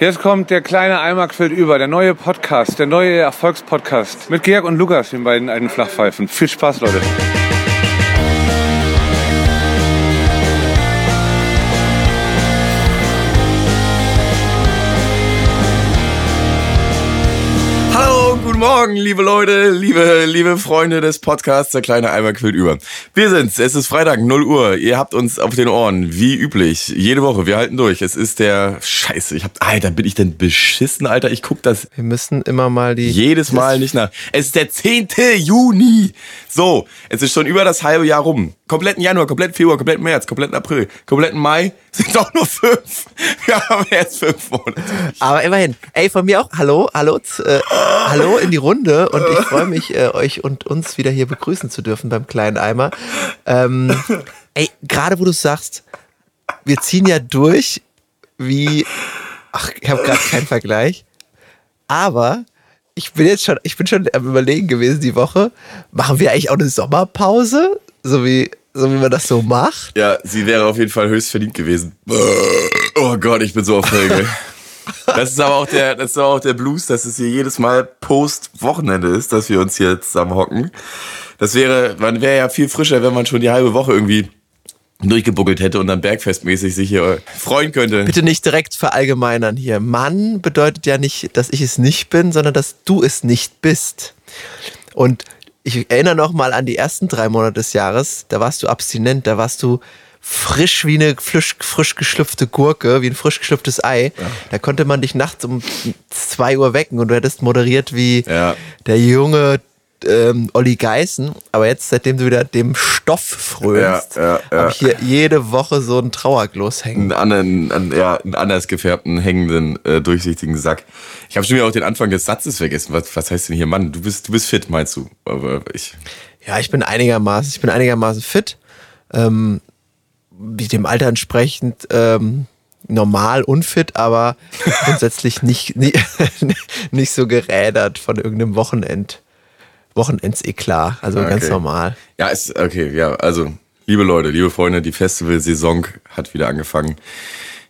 Jetzt kommt der kleine Eimer quillt über, der neue Podcast, der neue Erfolgspodcast mit Georg und Lukas, den beiden alten Flachpfeifen. Viel Spaß, Leute. Morgen, liebe Leute, liebe, liebe Freunde des Podcasts, der kleine Eimer quillt über. Wir sind's, es ist Freitag, 0 Uhr. Ihr habt uns auf den Ohren, wie üblich, jede Woche. Wir halten durch. Es ist der, scheiße, ich hab, Alter, bin ich denn beschissen, Alter? Ich guck das. Wir müssen immer mal die. Jedes Mal nicht nach. Es ist der 10. Juni. So, es ist schon über das halbe Jahr rum. Kompletten Januar, kompletten Februar, kompletten März, kompletten April, kompletten Mai sind doch nur fünf. Wir haben erst fünf Monate. Aber immerhin. Ey, von mir auch. Hallo, hallo, äh, hallo in die Runde und ich freue mich, äh, euch und uns wieder hier begrüßen zu dürfen beim kleinen Eimer. Ähm, ey, gerade wo du sagst, wir ziehen ja durch wie. Ach, ich habe gerade keinen Vergleich. Aber ich bin jetzt schon, ich bin schon am überlegen gewesen die Woche, machen wir eigentlich auch eine Sommerpause? So wie, so wie man das so macht? Ja, sie wäre auf jeden Fall höchst verdient gewesen. Oh Gott, ich bin so aufgeregt. Das ist aber auch der, das ist aber auch der Blues, dass es hier jedes Mal Post-Wochenende ist, dass wir uns hier zusammen hocken. Das wäre, man wäre ja viel frischer, wenn man schon die halbe Woche irgendwie durchgebuckelt hätte und dann bergfestmäßig sich hier freuen könnte. Bitte nicht direkt verallgemeinern hier. Mann bedeutet ja nicht, dass ich es nicht bin, sondern dass du es nicht bist. Und ich erinnere noch mal an die ersten drei Monate des Jahres. Da warst du abstinent, da warst du frisch wie eine frisch, frisch geschlüpfte Gurke, wie ein frisch geschlüpftes Ei. Ja. Da konnte man dich nachts um zwei Uhr wecken und du hättest moderiert wie ja. der junge ähm, Olli Geißen, aber jetzt, seitdem du wieder dem Stoff frönst, ja, ja, ja. habe ich hier jede Woche so einen Trauergloss hängen. Einen, einen, ja, einen anders gefärbten, hängenden, äh, durchsichtigen Sack. Ich habe schon wieder auch den Anfang des Satzes vergessen. Was, was heißt denn hier, Mann? Du bist, du bist fit, meinst du? Aber ich. Ja, ich bin einigermaßen, ich bin einigermaßen fit. Ähm, wie dem Alter entsprechend ähm, normal unfit, aber grundsätzlich nicht, nicht, nicht so gerädert von irgendeinem Wochenend. Wochenendseklar, also okay. ganz normal. Ja, ist okay, ja, also liebe Leute, liebe Freunde, die Festivalsaison hat wieder angefangen.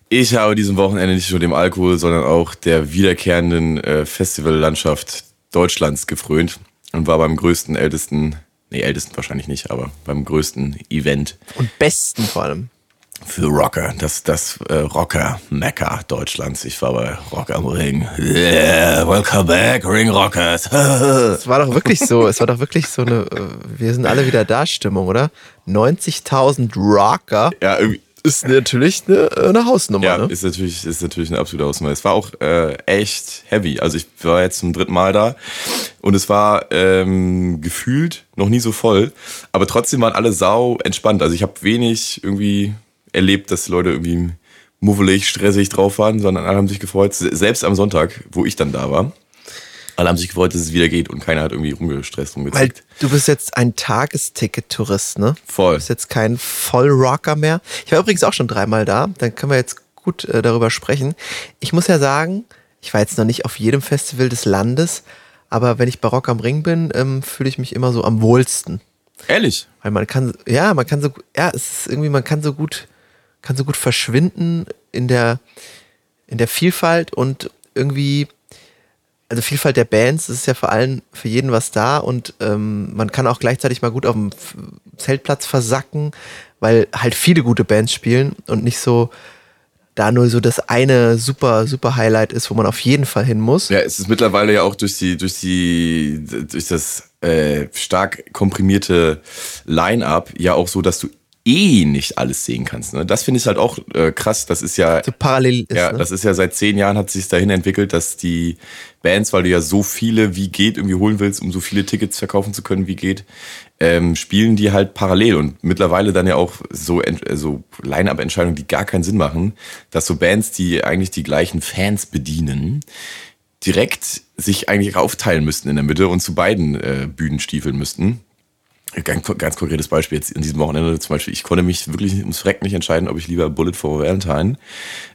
Ich habe diesem Wochenende nicht nur dem Alkohol, sondern auch der wiederkehrenden äh, Festivallandschaft Deutschlands gefrönt und war beim größten, ältesten, nee, ältesten wahrscheinlich nicht, aber beim größten Event. Und besten vor allem für Rocker, das, das äh, Rocker-Mecca Deutschlands. Ich war bei Rock am Ring. Yeah, welcome back, Ring Rockers. es war doch wirklich so, es war doch wirklich so eine, äh, wir sind alle wieder da Stimmung, oder? 90.000 Rocker. Ja, irgendwie. Ist natürlich eine, eine Hausnummer. Ja, ne? ist, natürlich, ist natürlich eine absolute Hausnummer. Es war auch äh, echt heavy. Also ich war jetzt zum dritten Mal da und es war ähm, gefühlt noch nie so voll. Aber trotzdem waren alle sau entspannt. Also ich habe wenig irgendwie erlebt, dass Leute irgendwie muffelig, stressig drauf waren, sondern alle haben sich gefreut, selbst am Sonntag, wo ich dann da war. Alle haben sich gefreut, dass es wieder geht und keiner hat irgendwie rumgestresst, rumgezeigt. Weil du bist jetzt ein Tagesticket-Tourist, ne? Voll. Du bist jetzt kein Vollrocker mehr. Ich war übrigens auch schon dreimal da, dann können wir jetzt gut äh, darüber sprechen. Ich muss ja sagen, ich war jetzt noch nicht auf jedem Festival des Landes, aber wenn ich bei Rock am Ring bin, ähm, fühle ich mich immer so am wohlsten. Ehrlich? Weil man kann, ja, man kann so, ja, es ist irgendwie, man kann so gut kann so gut verschwinden in der, in der Vielfalt und irgendwie, also Vielfalt der Bands, es ist ja vor allem für jeden was da und ähm, man kann auch gleichzeitig mal gut auf dem Zeltplatz versacken, weil halt viele gute Bands spielen und nicht so da nur so das eine super, super Highlight ist, wo man auf jeden Fall hin muss. Ja, es ist mittlerweile ja auch durch die, durch die, durch das äh, stark komprimierte Line-up ja auch so, dass du eh nicht alles sehen kannst. Ne? Das finde ich halt auch äh, krass. Das ist ja. So parallel ist, Ja, ne? das ist ja seit zehn Jahren hat sich dahin entwickelt, dass die Bands, weil du ja so viele wie geht irgendwie holen willst, um so viele Tickets verkaufen zu können, wie geht, ähm, spielen die halt parallel und mittlerweile dann ja auch so, so Line-Up-Entscheidungen, die gar keinen Sinn machen, dass so Bands, die eigentlich die gleichen Fans bedienen, direkt sich eigentlich aufteilen müssten in der Mitte und zu beiden äh, Bühnen stiefeln müssten. Ganz, ganz konkretes Beispiel jetzt in diesem Wochenende zum Beispiel, ich konnte mich wirklich ums Freck nicht entscheiden, ob ich lieber Bullet for Valentine,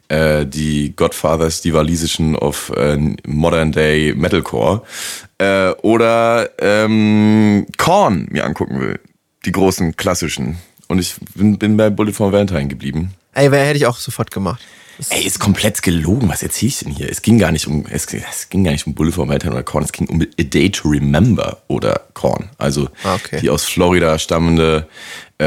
äh, die Godfathers, die walisischen of äh, Modern Day Metalcore, äh, oder ähm, Korn mir angucken will. Die großen klassischen. Und ich bin, bin bei Bullet for Valentine geblieben. Ey, wer hätte ich auch sofort gemacht. Ey, ist komplett gelogen. Was erzähl ich denn hier? Es ging gar nicht um, es, es ging gar nicht um vom Eltern oder Korn. Es ging um A Day to Remember oder Korn. Also Ah, okay. die aus Florida stammende äh,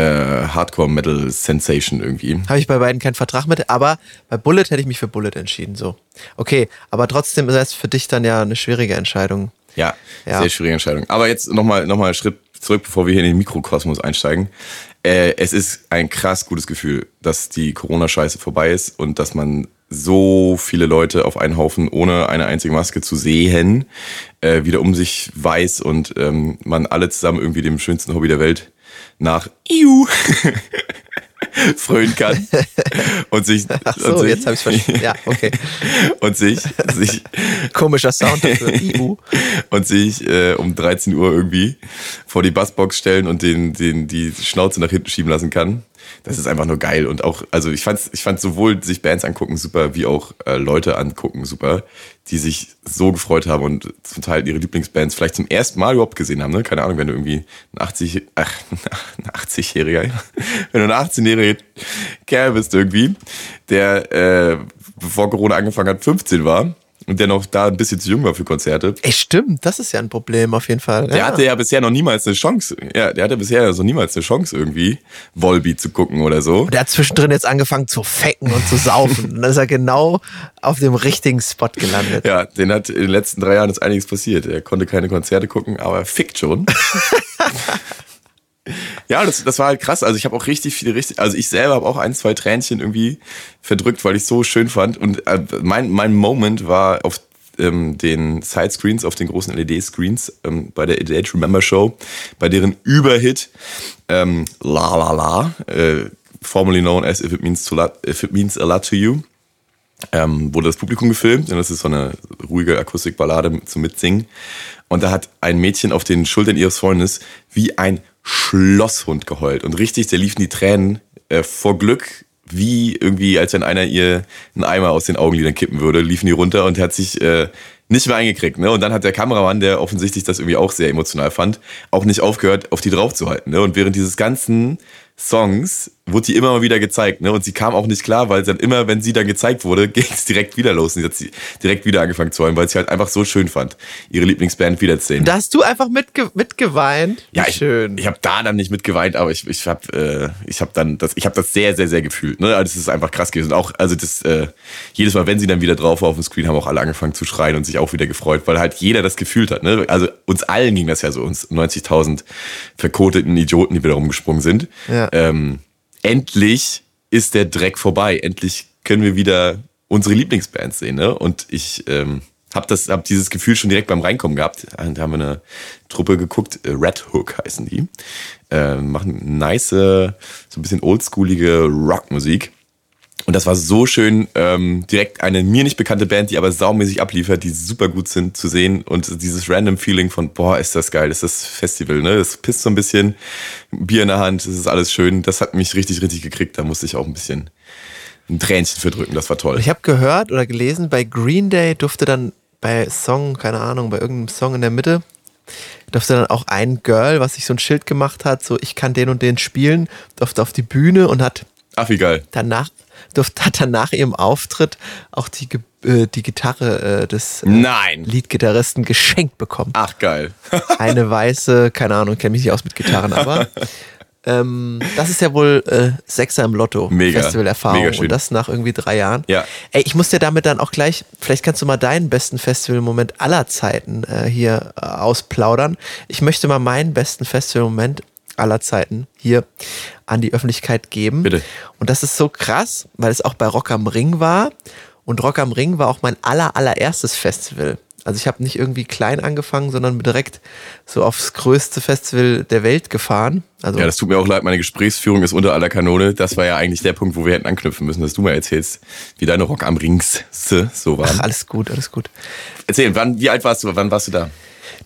Hardcore-Metal-Sensation irgendwie. Habe ich bei beiden keinen Vertrag mit, aber bei Bullet hätte ich mich für Bullet entschieden. So. Okay, aber trotzdem ist das für dich dann ja eine schwierige Entscheidung. Ja, Ja. sehr schwierige Entscheidung. Aber jetzt nochmal noch mal einen Schritt zurück, bevor wir hier in den Mikrokosmos einsteigen. Äh, es ist ein krass gutes Gefühl, dass die Corona-Scheiße vorbei ist und dass man so viele Leute auf einen Haufen ohne eine einzige Maske zu sehen äh, wieder um sich weiß und ähm, man alle zusammen irgendwie dem schönsten Hobby der Welt nach Iu frönen kann und sich Ach und so, sich, jetzt habe ich verstanden. Ja, okay. und sich sich Komischer Sound dafür. IU. und sich äh, um 13 Uhr irgendwie vor die Bassbox stellen und den, den, die Schnauze nach hinten schieben lassen kann. Das ist einfach nur geil. Und auch, also ich fand's, ich fand sowohl sich Bands angucken super, wie auch äh, Leute angucken super, die sich so gefreut haben und zum Teil ihre Lieblingsbands vielleicht zum ersten Mal überhaupt gesehen haben. Ne? Keine Ahnung, wenn du irgendwie ein 80, ach, ein 80-Jähriger, wenn du ein 18-jähriger Kerl bist irgendwie, der äh, bevor Corona angefangen hat, 15 war und der noch da ein bisschen zu jung war für Konzerte, Ey, stimmt, das ist ja ein Problem auf jeden Fall. der ja. hatte ja bisher noch niemals eine Chance. Ja, der hatte bisher also niemals eine Chance irgendwie Volbeat zu gucken oder so. Und der hat zwischendrin jetzt angefangen zu fecken und zu saufen. Und dann ist er genau auf dem richtigen Spot gelandet. Ja, den hat in den letzten drei Jahren ist einiges passiert. Er konnte keine Konzerte gucken, aber er fickt schon. ja, das, das war halt krass. Also ich habe auch richtig viele, richtig, also ich selber habe auch ein, zwei Tränchen irgendwie verdrückt, weil ich so schön fand. Und äh, mein, mein Moment war auf ähm, den Sidescreens, auf den großen LED-Screens ähm, bei der Age Remember Show, bei deren Überhit ähm, La La La, äh, formerly known as If It Means, to If It Means a Lot to You, ähm, wurde das Publikum gefilmt und das ist so eine ruhige Akustikballade zum Mitsingen. Und da hat ein Mädchen auf den Schultern ihres Freundes wie ein Schlosshund geheult. Und richtig, da liefen die Tränen äh, vor Glück, wie irgendwie, als wenn einer ihr einen Eimer aus den Augenlidern kippen würde, liefen die runter und hat sich äh, nicht mehr eingekriegt. Ne? Und dann hat der Kameramann, der offensichtlich das irgendwie auch sehr emotional fand, auch nicht aufgehört, auf die draufzuhalten. Ne? Und während dieses ganzen Songs wurde die immer mal wieder gezeigt, ne? Und sie kam auch nicht klar, weil dann immer, wenn sie dann gezeigt wurde, ging es direkt wieder los. Und sie hat sie direkt wieder angefangen zu heulen, weil sie halt einfach so schön fand, ihre Lieblingsband wiederzusehen. Da hast du einfach mitge mitgeweint. Ja, ich, schön. Ich habe da dann nicht mitgeweint, aber ich, ich habe äh, ich habe dann das ich habe das sehr sehr sehr gefühlt. Ne, also das ist einfach krass gewesen. Auch also das äh, jedes Mal, wenn sie dann wieder drauf war auf dem Screen, haben auch alle angefangen zu schreien und sich auch wieder gefreut, weil halt jeder das gefühlt hat. Ne? Also uns allen ging das ja so, uns 90.000 verkoteten Idioten, die wieder rumgesprungen sind. Ja. Ähm, endlich ist der Dreck vorbei. Endlich können wir wieder unsere Lieblingsbands sehen. Ne? Und ich ähm, habe hab dieses Gefühl schon direkt beim Reinkommen gehabt. Da haben wir eine Truppe geguckt, äh, Red Hook heißen die. Äh, machen nice, so ein bisschen oldschoolige Rockmusik. Und das war so schön, ähm, direkt eine mir nicht bekannte Band, die aber saumäßig abliefert, die super gut sind zu sehen und dieses random Feeling von, boah, ist das geil, ist das Festival, ne? Es pisst so ein bisschen, Bier in der Hand, es ist alles schön. Das hat mich richtig, richtig gekriegt. Da musste ich auch ein bisschen ein Tränchen verdrücken, das war toll. Ich habe gehört oder gelesen, bei Green Day durfte dann bei Song, keine Ahnung, bei irgendeinem Song in der Mitte, durfte dann auch ein Girl, was sich so ein Schild gemacht hat, so ich kann den und den spielen, durfte auf die Bühne und hat Ach, wie geil. danach, durfte, hat dann nach ihrem Auftritt auch die, äh, die Gitarre äh, des äh. Leadgitarristen geschenkt bekommen. Ach, geil. Eine weiße, keine Ahnung, kenne mich nicht aus mit Gitarren, aber ähm, das ist ja wohl äh, Sechser im Lotto Mega. Festivalerfahrung Mega schön. und das nach irgendwie drei Jahren. Ja. Ey, ich muss dir damit dann auch gleich, vielleicht kannst du mal deinen besten Festivalmoment aller Zeiten äh, hier äh, ausplaudern. Ich möchte mal meinen besten Festivalmoment aller Zeiten hier an die Öffentlichkeit geben. Bitte. Und das ist so krass, weil es auch bei Rock am Ring war. Und Rock am Ring war auch mein aller, allererstes Festival. Also ich habe nicht irgendwie klein angefangen, sondern direkt so aufs größte Festival der Welt gefahren. Also Ja, das tut mir auch leid, meine Gesprächsführung ist unter aller Kanone. Das war ja eigentlich der Punkt, wo wir hätten anknüpfen müssen, dass du mal erzählst, wie deine Rock am Rings so ach, waren. alles gut, alles gut. Erzähl, wann, wie alt warst du, wann warst du da?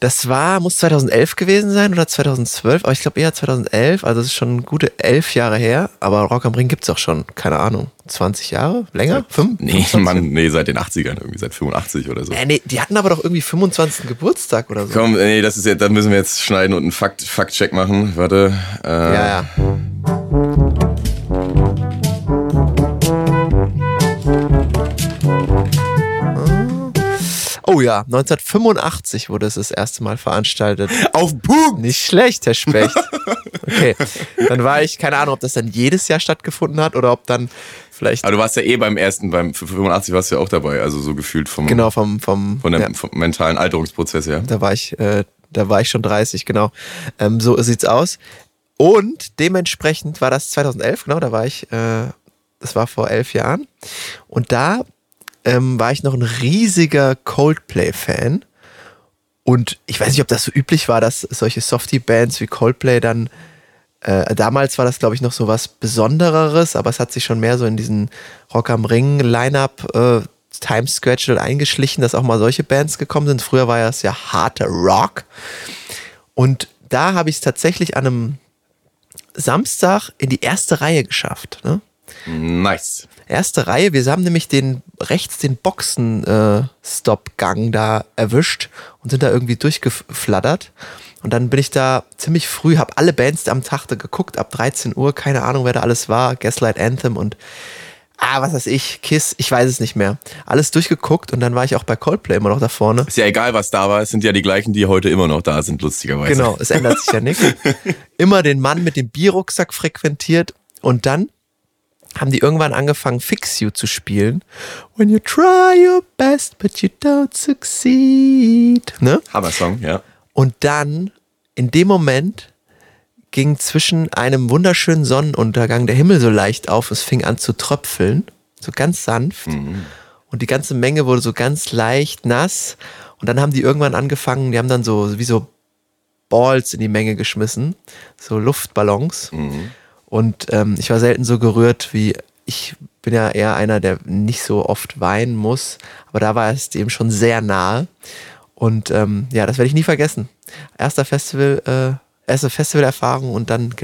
Das war, muss 2011 gewesen sein oder 2012, aber ich glaube eher 2011, also das ist schon gute elf Jahre her, aber Rock am Ring gibt's auch schon, keine Ahnung, 20 Jahre? Länger? Fünf? Nee, 25? Mann, nee, seit den 80ern, irgendwie seit 85 oder so. Äh, nee, die hatten aber doch irgendwie 25. Geburtstag oder so. Komm, nee, das ist ja, da müssen wir jetzt schneiden und einen Fakt, Faktcheck machen. Warte. Äh, Ja, ja. Oh ja, 1985 wurde es das erste Mal veranstaltet. Auf Punkt! Nicht schlecht, Herr Specht. Okay, dann war ich, keine Ahnung, ob das dann jedes Jahr stattgefunden hat oder ob dann vielleicht. Aber du warst ja eh beim ersten, beim 85 warst du ja auch dabei, also so gefühlt vom, Genau, vom, vom, von dem ja, vom mentalen Alterungsprozess her. da war ich, äh, da war ich schon 30, genau. Ähm, so sieht's aus. Und dementsprechend war das 2011, genau, da war ich, äh, das war vor elf Jahren. Und da ähm, war ich noch ein riesiger Coldplay-Fan. Und ich weiß nicht, ob das so üblich war, dass solche Softie-Bands wie Coldplay dann äh, damals war das, glaube ich, noch so was Besondereres, aber es hat sich schon mehr so in diesen Rock am Ring Line-Up äh, Time Schedule eingeschlichen, dass auch mal solche Bands gekommen sind. Früher war es ja harter Rock. Und da habe ich es tatsächlich an einem Samstag in die erste Reihe geschafft. Ne? Nice. Erste Reihe, wir haben nämlich den rechts den Boxen-Stop-Gang da erwischt und sind da irgendwie durchgeflattert. Und dann bin ich da ziemlich früh, habe alle Bands am Tag da geguckt, ab 13 Uhr, keine Ahnung, wer da alles war, Gaslight Anthem und ah, was weiß ich, Kiss, ich weiß es nicht mehr. Alles durchgeguckt und dann war ich auch bei Coldplay immer noch da vorne. Ist ja egal, was da war. Es sind ja die gleichen, die heute immer noch da sind, lustigerweise. Genau, es ändert sich ja nichts. Immer den Mann mit dem Bierrucksack frequentiert und dann haben die irgendwann angefangen, Fix You zu spielen. When you try your best, but you don't succeed. Ne? Hammer-Song, ja. Und dann, in dem Moment, ging zwischen einem wunderschönen Sonnenuntergang der Himmel so leicht auf, es fing an zu tröpfeln, so ganz sanft. Und die ganze Menge wurde so ganz leicht nass. Und dann haben die irgendwann angefangen, die haben dann so wie so Balls in die Menge geschmissen, so Luftballons. Und ähm, ich war selten so gerührt wie ich bin ja eher einer, der nicht so oft weinen muss, aber da war es dem schon sehr nahe. Und ähm, ja, das werde ich nie vergessen. Erster Festival, äh, erste Festivalerfahrung und dann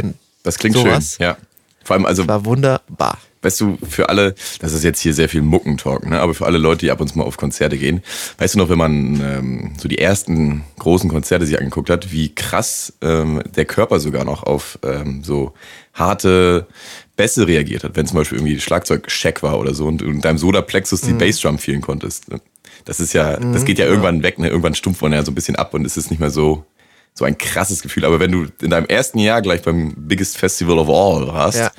Das klingt sowas. schön. Ja. Vor allem, also, War wunderbar. Weißt du, für alle, das ist jetzt hier sehr viel Muckentalk, ne? aber für alle Leute, die ab und zu mal auf Konzerte gehen, weißt du noch, wenn man ähm, so die ersten großen Konzerte sich angeguckt hat, wie krass ähm, der Körper sogar noch auf ähm, so harte Bässe reagiert hat, wenn zum Beispiel irgendwie Schlagzeug Scheck war oder so und du in deinem Sodaplexus die Bassdrum fühlen konntest. Ne? Das ist ja, das geht ja irgendwann weg, ne? irgendwann stumpft man ja so ein bisschen ab und es ist nicht mehr so so ein krasses Gefühl. Aber wenn du in deinem ersten Jahr gleich beim Biggest Festival of All warst Ja.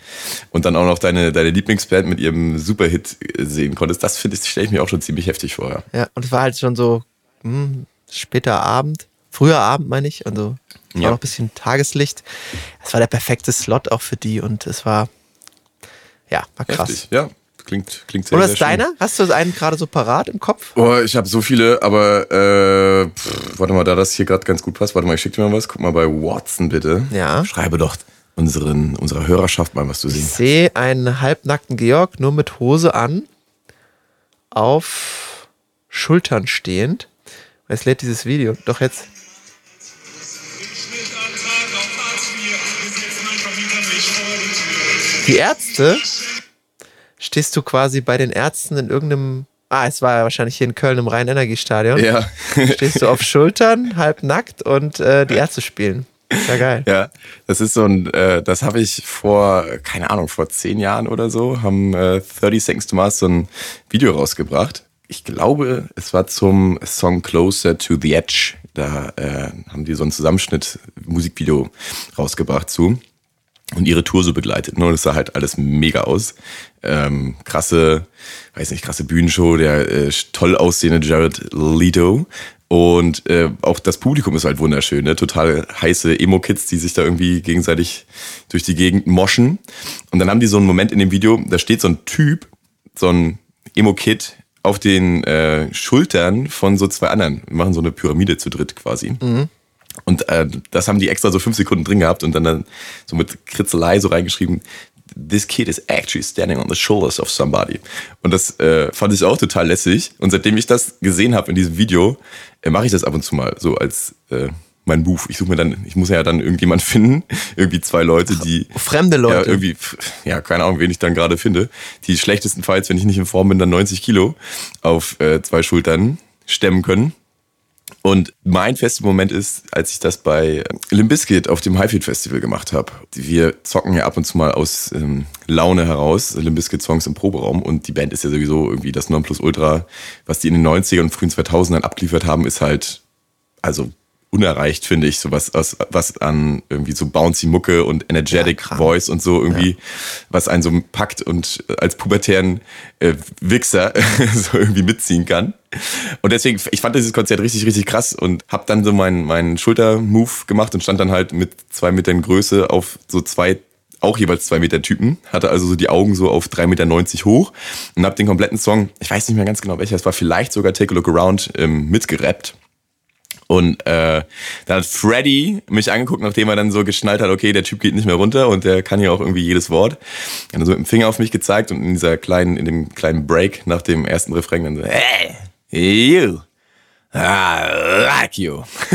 und dann auch noch deine, deine Lieblingsband mit ihrem Superhit sehen konntest, das finde ich, stelle ich mir auch schon ziemlich heftig vor. Ja. Ja, und es war halt schon so hm, später Abend, früher Abend meine ich, also war Ja. noch ein bisschen Tageslicht. Es war der perfekte Slot auch für die und es war, ja, war krass. Heftig, ja. Klingt, klingt sehr, sehr ist schön. deiner? Hast du einen gerade so parat im Kopf? Oh, ich habe so viele, aber äh, pff, warte mal, da das hier gerade ganz gut passt, warte mal, ich schicke dir mal was. Guck mal bei Watson bitte. Ja. Schreibe doch unseren, unserer Hörerschaft mal, was du Ich singst. sehe einen halbnackten Georg nur mit Hose an, auf Schultern stehend. Jetzt lädt dieses Video. Doch jetzt. Die Ärzte? Stehst du quasi bei den Ärzten in irgendeinem. Ah, es war ja wahrscheinlich hier in Köln im Rhein-Energiestadion. Ja. Stehst du auf Schultern, halb nackt und äh, die Ärzte spielen. Sehr geil. Ja, das ist so ein, äh, das habe ich vor, keine Ahnung, vor zehn Jahren oder so, haben äh, 30 Seconds to Mars so ein Video rausgebracht. Ich glaube, es war zum Song Closer to the Edge. Da äh, haben die so einen Zusammenschnitt Musikvideo rausgebracht zu und ihre Tour so begleitet. Ne? Und es sah halt alles mega aus. Ähm, krasse, weiß nicht, krasse Bühnenshow, der äh, toll aussehende Jared Leto. Und äh, auch das Publikum ist halt wunderschön, ne? Total heiße Emo-Kids, die sich da irgendwie gegenseitig durch die Gegend moschen. Und dann haben die so einen Moment in dem Video, da steht so ein Typ, so ein Emo-Kid auf den äh, Schultern von so zwei anderen. Wir machen so eine Pyramide zu dritt quasi. Und äh, das haben die extra so fünf Sekunden drin gehabt und dann, dann so mit Kritzelei so reingeschrieben, this kid is actually standing on the shoulders of somebody. Und das äh, fand ich auch total lässig. Und seitdem ich das gesehen habe in diesem Video, äh, mache ich das ab und zu mal so als äh, mein Move. Ich suche mir dann, ich muss ja dann irgendjemand finden, irgendwie zwei Leute, die Fremde ja, Leute. irgendwie, ja, keine Ahnung, wen ich dann gerade finde. Die schlechtestenfalls, wenn ich nicht in Form bin, dann 90 Kilo auf äh, zwei Schultern stemmen können. Und mein Festivalmoment ist, als ich das bei Limbiskit auf dem Highfield Festival gemacht habe. Wir zocken ja ab und zu mal aus ähm, Laune heraus Limbiskit Songs im Proberaum und die Band ist ja sowieso irgendwie das Nonplusultra. Was die in den 90ern und frühen 2000ern abgeliefert haben, ist halt also unerreicht, finde ich, so was, was, was an irgendwie so bouncy Mucke und energetic ja, Voice und so irgendwie, ja. was einen so packt und als pubertären äh, Wichser so irgendwie mitziehen kann. Und deswegen, ich fand dieses Konzert richtig, richtig krass und hab dann so meinen meinen Schultermove gemacht und stand dann halt mit zwei Metern Größe auf so zwei auch jeweils zwei Meter Typen, hatte also so die Augen so auf drei Meter neunzig hoch und hab den kompletten Song, ich weiß nicht mehr ganz genau welcher, es war vielleicht sogar Take a Look Around ähm, mitgerappt und äh, dann hat Freddy mich angeguckt, nachdem er dann so geschnallt hat, okay, der Typ geht nicht mehr runter und der kann ja auch irgendwie jedes Wort. Er hat so mit dem Finger auf mich gezeigt und in dieser kleinen, in dem kleinen Break nach dem ersten Refrain dann so, hey, you, I like you.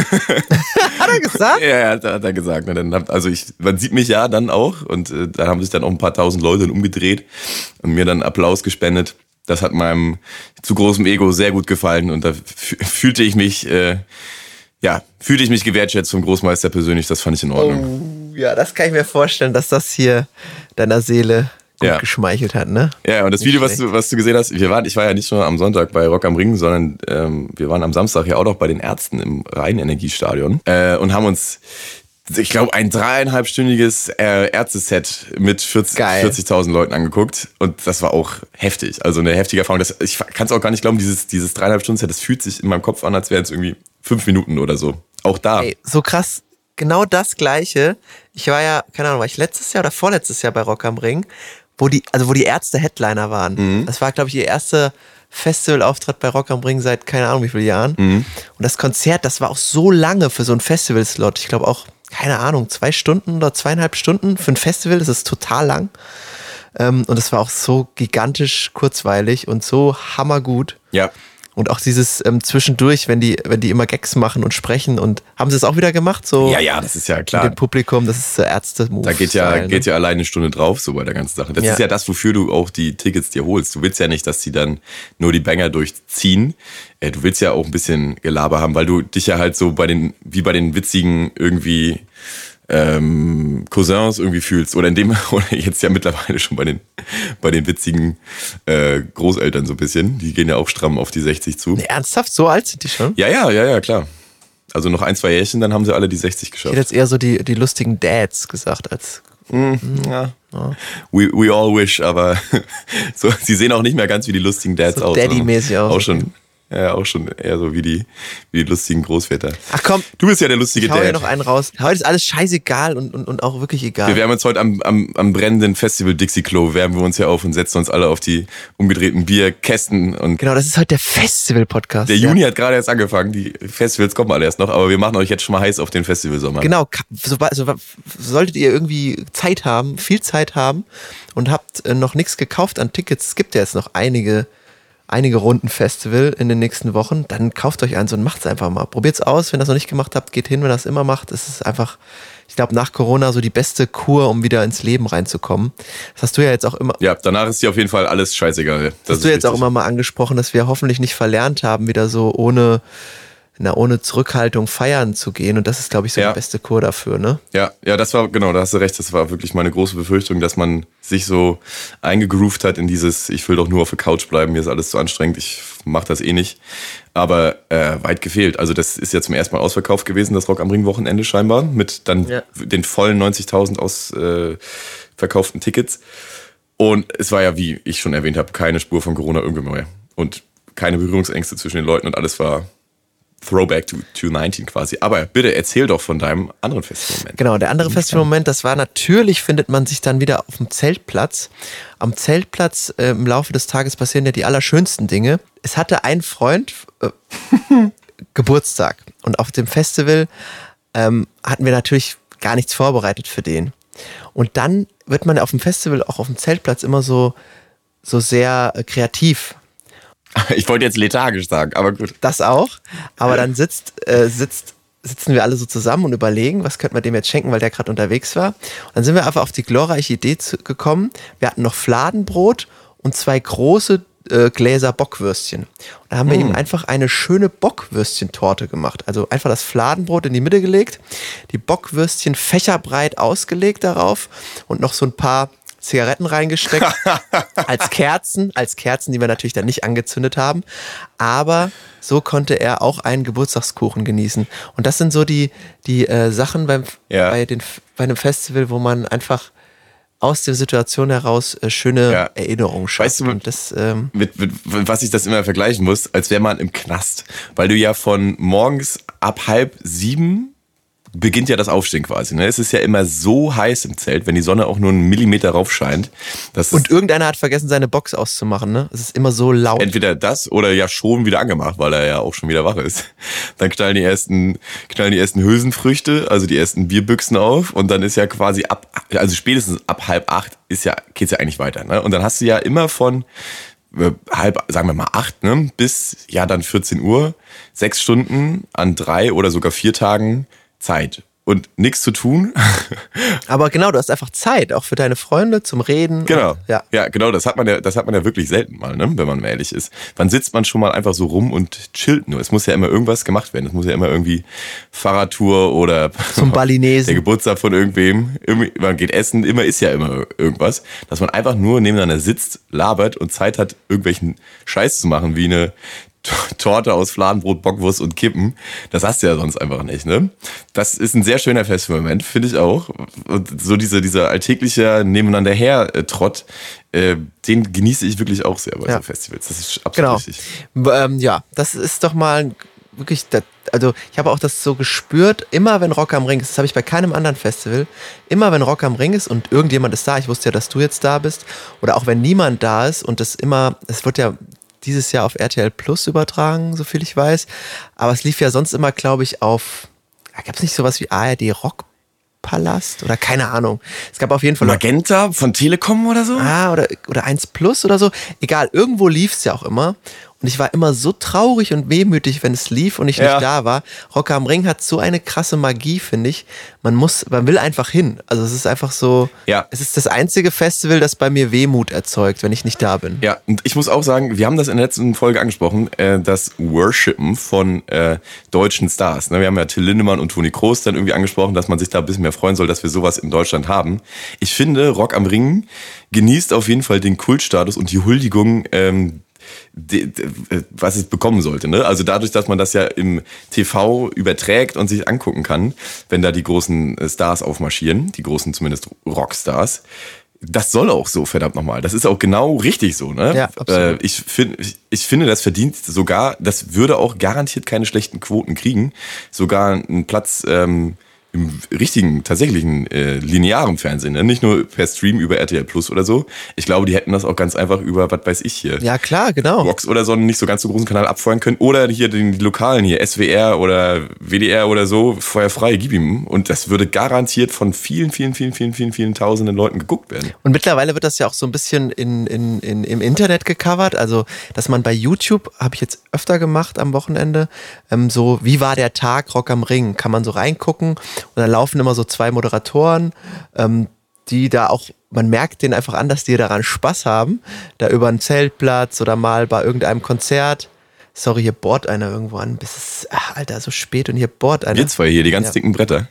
hat er gesagt? ja, hat, hat er gesagt. Dann hab, also ich, man sieht mich ja dann auch und äh, da haben sich dann auch ein paar tausend Leute umgedreht und mir dann Applaus gespendet. Das hat meinem zu großem Ego sehr gut gefallen und da fühlte ich mich äh, ja, fühlte ich mich gewertschätzt vom Großmeister persönlich, das fand ich in Ordnung. Oh, ja, das kann ich mir vorstellen, dass das hier deiner Seele gut ja. geschmeichelt hat, ne? Ja, und das nicht Video, was du, was du gesehen hast, wir waren, ich war ja nicht nur am Sonntag bei Rock am Ring, sondern ähm, wir waren am Samstag ja auch noch bei den Ärzten im Rheinenergiestadion äh, und haben uns ich glaube, ein dreieinhalbstündiges äh, Ärzteset mit 40.000 40 Leuten angeguckt. Und das war auch heftig. Also eine heftige Erfahrung. Das, ich kann es auch gar nicht glauben, dieses, dieses dreieinhalb Stunden Set, das fühlt sich in meinem Kopf an, als wären es irgendwie fünf Minuten oder so. Auch da. Ey, so krass. Genau das Gleiche. Ich war ja, keine Ahnung, war ich letztes Jahr oder vorletztes Jahr bei Rock am Ring, wo die, also wo die Ärzte Headliner waren. Mhm. Das war, glaube ich, ihr erster Festivalauftritt bei Rock am Ring seit keine Ahnung wie vielen Jahren. Mhm. Und das Konzert, das war auch so lange für so einen Festivalslot. Ich glaube auch, keine Ahnung, zwei Stunden oder zweieinhalb Stunden für ein Festival. Das ist total lang. Ähm, und es war auch so gigantisch kurzweilig und so hammergut. Ja. Und auch dieses ähm, zwischendurch, wenn die, wenn die immer Gags machen und sprechen und haben sie es auch wieder gemacht? So ja, ja, das ist ja klar. Mit dem Publikum, das ist so Ärzte-Move. Da geht ja, ne? geht ja alleine eine Stunde drauf, so bei der ganzen Sache. Das ja. ist ja das, wofür du auch die Tickets dir holst. Du willst ja nicht, dass sie dann nur die Banger durchziehen. Äh, du willst ja auch ein bisschen Gelaber haben, weil du dich ja halt so bei den, wie bei den witzigen irgendwie ähm, Cousins irgendwie fühlst oder in dem oder jetzt ja mittlerweile schon bei den bei den witzigen äh, Großeltern so ein bisschen, die gehen ja auch stramm auf die 60 zu. Nee, ernsthaft, so alt sind die schon? Ja, ja, ja, ja, klar. Also noch ein, zwei Jährchen, dann haben sie alle die 60 geschafft. Ich hätte jetzt eher so die, die lustigen Dads gesagt als Mm, ja. We, we all wish, aber so, sie sehen auch nicht mehr ganz wie die lustigen Dads so aus. Daddy-mäßig aus. Auch schon ja, auch schon eher so wie die, wie die lustigen Großväter. Ach komm. Du bist ja der lustige ich hau Dad. noch einen raus. Heute ist alles scheißegal und, und, und auch wirklich egal. Wir wärmen uns heute am, am, am brennenden Festival Dixie Klo, wärmen wir uns ja auf und setzen uns alle auf die umgedrehten Bierkästen. Und genau, das ist heute der Festival-Podcast. Der Juni hat gerade erst angefangen. Die Festivals kommen alle erst noch, aber wir machen euch jetzt schon mal heiß auf den Festivalsommer. Genau. So, so, solltet ihr irgendwie Zeit haben, viel Zeit haben und habt äh, noch nichts gekauft an Tickets, es gibt ja jetzt noch einige einige Runden Festival in den nächsten Wochen, dann kauft euch eins und macht es einfach mal. Probiert es aus, wenn ihr das noch nicht gemacht habt, geht hin, wenn ihr das immer macht. Es ist einfach, ich glaube, nach Corona so die beste Kur, um wieder ins Leben reinzukommen. Das hast du ja jetzt auch immer. Ja, danach ist dir auf jeden Fall alles scheißegal. Das, das hast du jetzt richtig. auch immer mal angesprochen, dass wir hoffentlich nicht verlernt haben, wieder so ohne na, ohne Zurückhaltung feiern zu gehen. Und das ist, glaube ich, so ja. die beste Kur dafür, ne? Ja, ja, das war, genau, da hast du recht, das war wirklich meine große Befürchtung, dass man sich so eingegroovt hat in dieses, ich will doch nur auf der Couch bleiben, mir ist alles zu anstrengend, ich mache das eh nicht. Aber äh, weit gefehlt. Also das ist ja zum ersten Mal ausverkauft gewesen, das Rock am Ring Wochenende scheinbar, mit dann ja. den vollen 90.000 aus äh, verkauften Tickets. Und es war ja, wie ich schon erwähnt habe, keine Spur von Corona irgendwie mehr. Und keine Berührungsängste zwischen den Leuten und alles war Throwback to 2019 quasi. Aber bitte erzähl doch von deinem anderen Festivalmoment. Genau, der andere Festivalmoment, das war natürlich, findet man sich dann wieder auf dem Zeltplatz. Am Zeltplatz äh, im Laufe des Tages passieren ja die allerschönsten Dinge. Es hatte ein Freund äh, Geburtstag und auf dem Festival ähm, hatten wir natürlich gar nichts vorbereitet für den. Und dann wird man auf dem Festival, auch auf dem Zeltplatz, immer so, so sehr äh, kreativ Ich wollte jetzt lethargisch sagen, aber gut. Das auch. Aber dann sitzt, äh, sitzt, sitzen wir alle so zusammen und überlegen, was könnte man dem jetzt schenken, weil der gerade unterwegs war. Und dann sind wir einfach auf die glorreiche Idee zu, gekommen. Wir hatten noch Fladenbrot und zwei große äh, Gläser Bockwürstchen. Und da haben wir ihm einfach eine schöne Bockwürstchentorte gemacht. Also einfach das Fladenbrot in die Mitte gelegt, die Bockwürstchen fächerbreit ausgelegt darauf und noch so ein paar Zigaretten reingesteckt als Kerzen, als Kerzen, die wir natürlich dann nicht angezündet haben. Aber so konnte er auch einen Geburtstagskuchen genießen. Und das sind so die, die äh, Sachen beim, Ja. bei, den, bei einem Festival, wo man einfach aus der Situation heraus äh, schöne Ja. Erinnerungen schafft. Weißt du, Und das, ähm, mit, mit, was ich das immer vergleichen muss, als wäre man im Knast. Weil du ja von morgens ab halb sieben beginnt ja das Aufstehen quasi. Ne? Es ist ja immer so heiß im Zelt, wenn die Sonne auch nur einen Millimeter rauf scheint. Und irgendeiner hat vergessen, seine Box auszumachen. Ne? Es ist immer so laut. entweder das oder ja schon wieder angemacht, weil er ja auch schon wieder wach ist. Dann knallen die ersten, knallen die ersten Hülsenfrüchte, also die ersten Bierbüchsen auf und dann ist ja quasi ab, also spätestens ab halb acht ist ja, geht's ja eigentlich weiter. Ne? Und dann hast du ja immer von äh, halb, sagen wir mal acht, ne, bis ja dann 14 Uhr, sechs Stunden an drei oder sogar vier Tagen Zeit. Und nichts zu tun. Aber genau, du hast einfach Zeit, auch für deine Freunde zum Reden. Genau. Und, ja. ja, genau, das hat man ja, das hat man ja wirklich selten mal, ne? wenn man mal ehrlich ist. Wann sitzt man schon mal einfach so rum und chillt nur? Es muss ja immer irgendwas gemacht werden. Es muss ja immer irgendwie Fahrradtour oder Zum Balinesen. der Geburtstag von irgendwem. Irgendwie, man geht essen, immer ist ja immer irgendwas. Dass man einfach nur nebeneinander sitzt, labert und Zeit hat, irgendwelchen Scheiß zu machen, wie eine Torte aus Fladenbrot, Bockwurst und Kippen. Das hast du ja sonst einfach nicht, ne? Das ist ein sehr schöner Festivalmoment, finde ich auch. Und so diese, dieser alltägliche Nebeneinander her äh, Trott, den genieße ich wirklich auch sehr bei Ja. so Festivals. Das ist absolut Genau. richtig. Ähm, ja, das ist doch mal wirklich, also ich habe auch das so gespürt, immer wenn Rock am Ring ist, das habe ich bei keinem anderen Festival, immer wenn Rock am Ring ist und irgendjemand ist da, ich wusste ja, dass du jetzt da bist, oder auch wenn niemand da ist und das immer, es wird ja dieses Jahr auf RTL Plus übertragen, so viel ich weiß, aber es lief ja sonst immer, glaube ich, auf, gab es nicht sowas wie ARD Rockpalast oder keine Ahnung. Es gab auf jeden Fall Magenta von Telekom oder so? Ah, oder, oder 1 Plus oder so. Egal, irgendwo lief es ja auch immer. Und ich war immer so traurig und wehmütig, wenn es lief und ich Ja. nicht da war. Rock am Ring hat so eine krasse Magie, finde ich. Man muss, man will einfach hin. Also es ist einfach so, Ja. es ist das einzige Festival, das bei mir Wehmut erzeugt, wenn ich nicht da bin. Ja, und ich muss auch sagen, wir haben das in der letzten Folge angesprochen, äh, das Worshipen von äh, deutschen Stars. Ne? Wir haben ja Till Lindemann und Toni Kroos dann irgendwie angesprochen, dass man sich da ein bisschen mehr freuen soll, dass wir sowas in Deutschland haben. Ich finde, Rock am Ring genießt auf jeden Fall den Kultstatus und die Huldigung, ähm, was es bekommen sollte. Ne? Also dadurch, dass man das ja im TV überträgt und sich angucken kann, wenn da die großen äh, Stars aufmarschieren, die großen zumindest Rockstars, das soll auch so, verdammt nochmal. Das ist auch genau richtig so. Ne? Ja, absolut. Äh, ich, find, ich, ich finde, das verdient sogar, das würde auch garantiert keine schlechten Quoten kriegen. Sogar einen Platz ähm, im richtigen, tatsächlichen, äh, linearen Fernsehen. Ne? Nicht nur per Stream über RTL Plus oder so. Ich glaube, die hätten das auch ganz einfach über, was weiß ich hier. Ja, klar, genau. Vox oder so einen nicht so ganz so großen Kanal abfeuern können. Oder hier den lokalen hier, SWR oder WDR oder so, feuerfrei, gib ihm. Und das würde garantiert von vielen, vielen, vielen, vielen, vielen, vielen tausenden Leuten geguckt werden. Und mittlerweile wird das ja auch so ein bisschen in, in, in, im Internet gecovert. Also, dass man bei YouTube, habe ich jetzt öfter gemacht am Wochenende, ähm, so, wie war der Tag Rock am Ring? Kann man so reingucken. Und dann laufen immer so zwei Moderatoren, ähm, die da auch, man merkt denen einfach an, dass die daran Spaß haben. Da über einen Zeltplatz oder mal bei irgendeinem Konzert. Sorry, hier bohrt einer irgendwo an. Bis es, ach, Alter, so spät und hier bohrt einer. Wir zwei hier, die ganz Ja. dicken Bretter.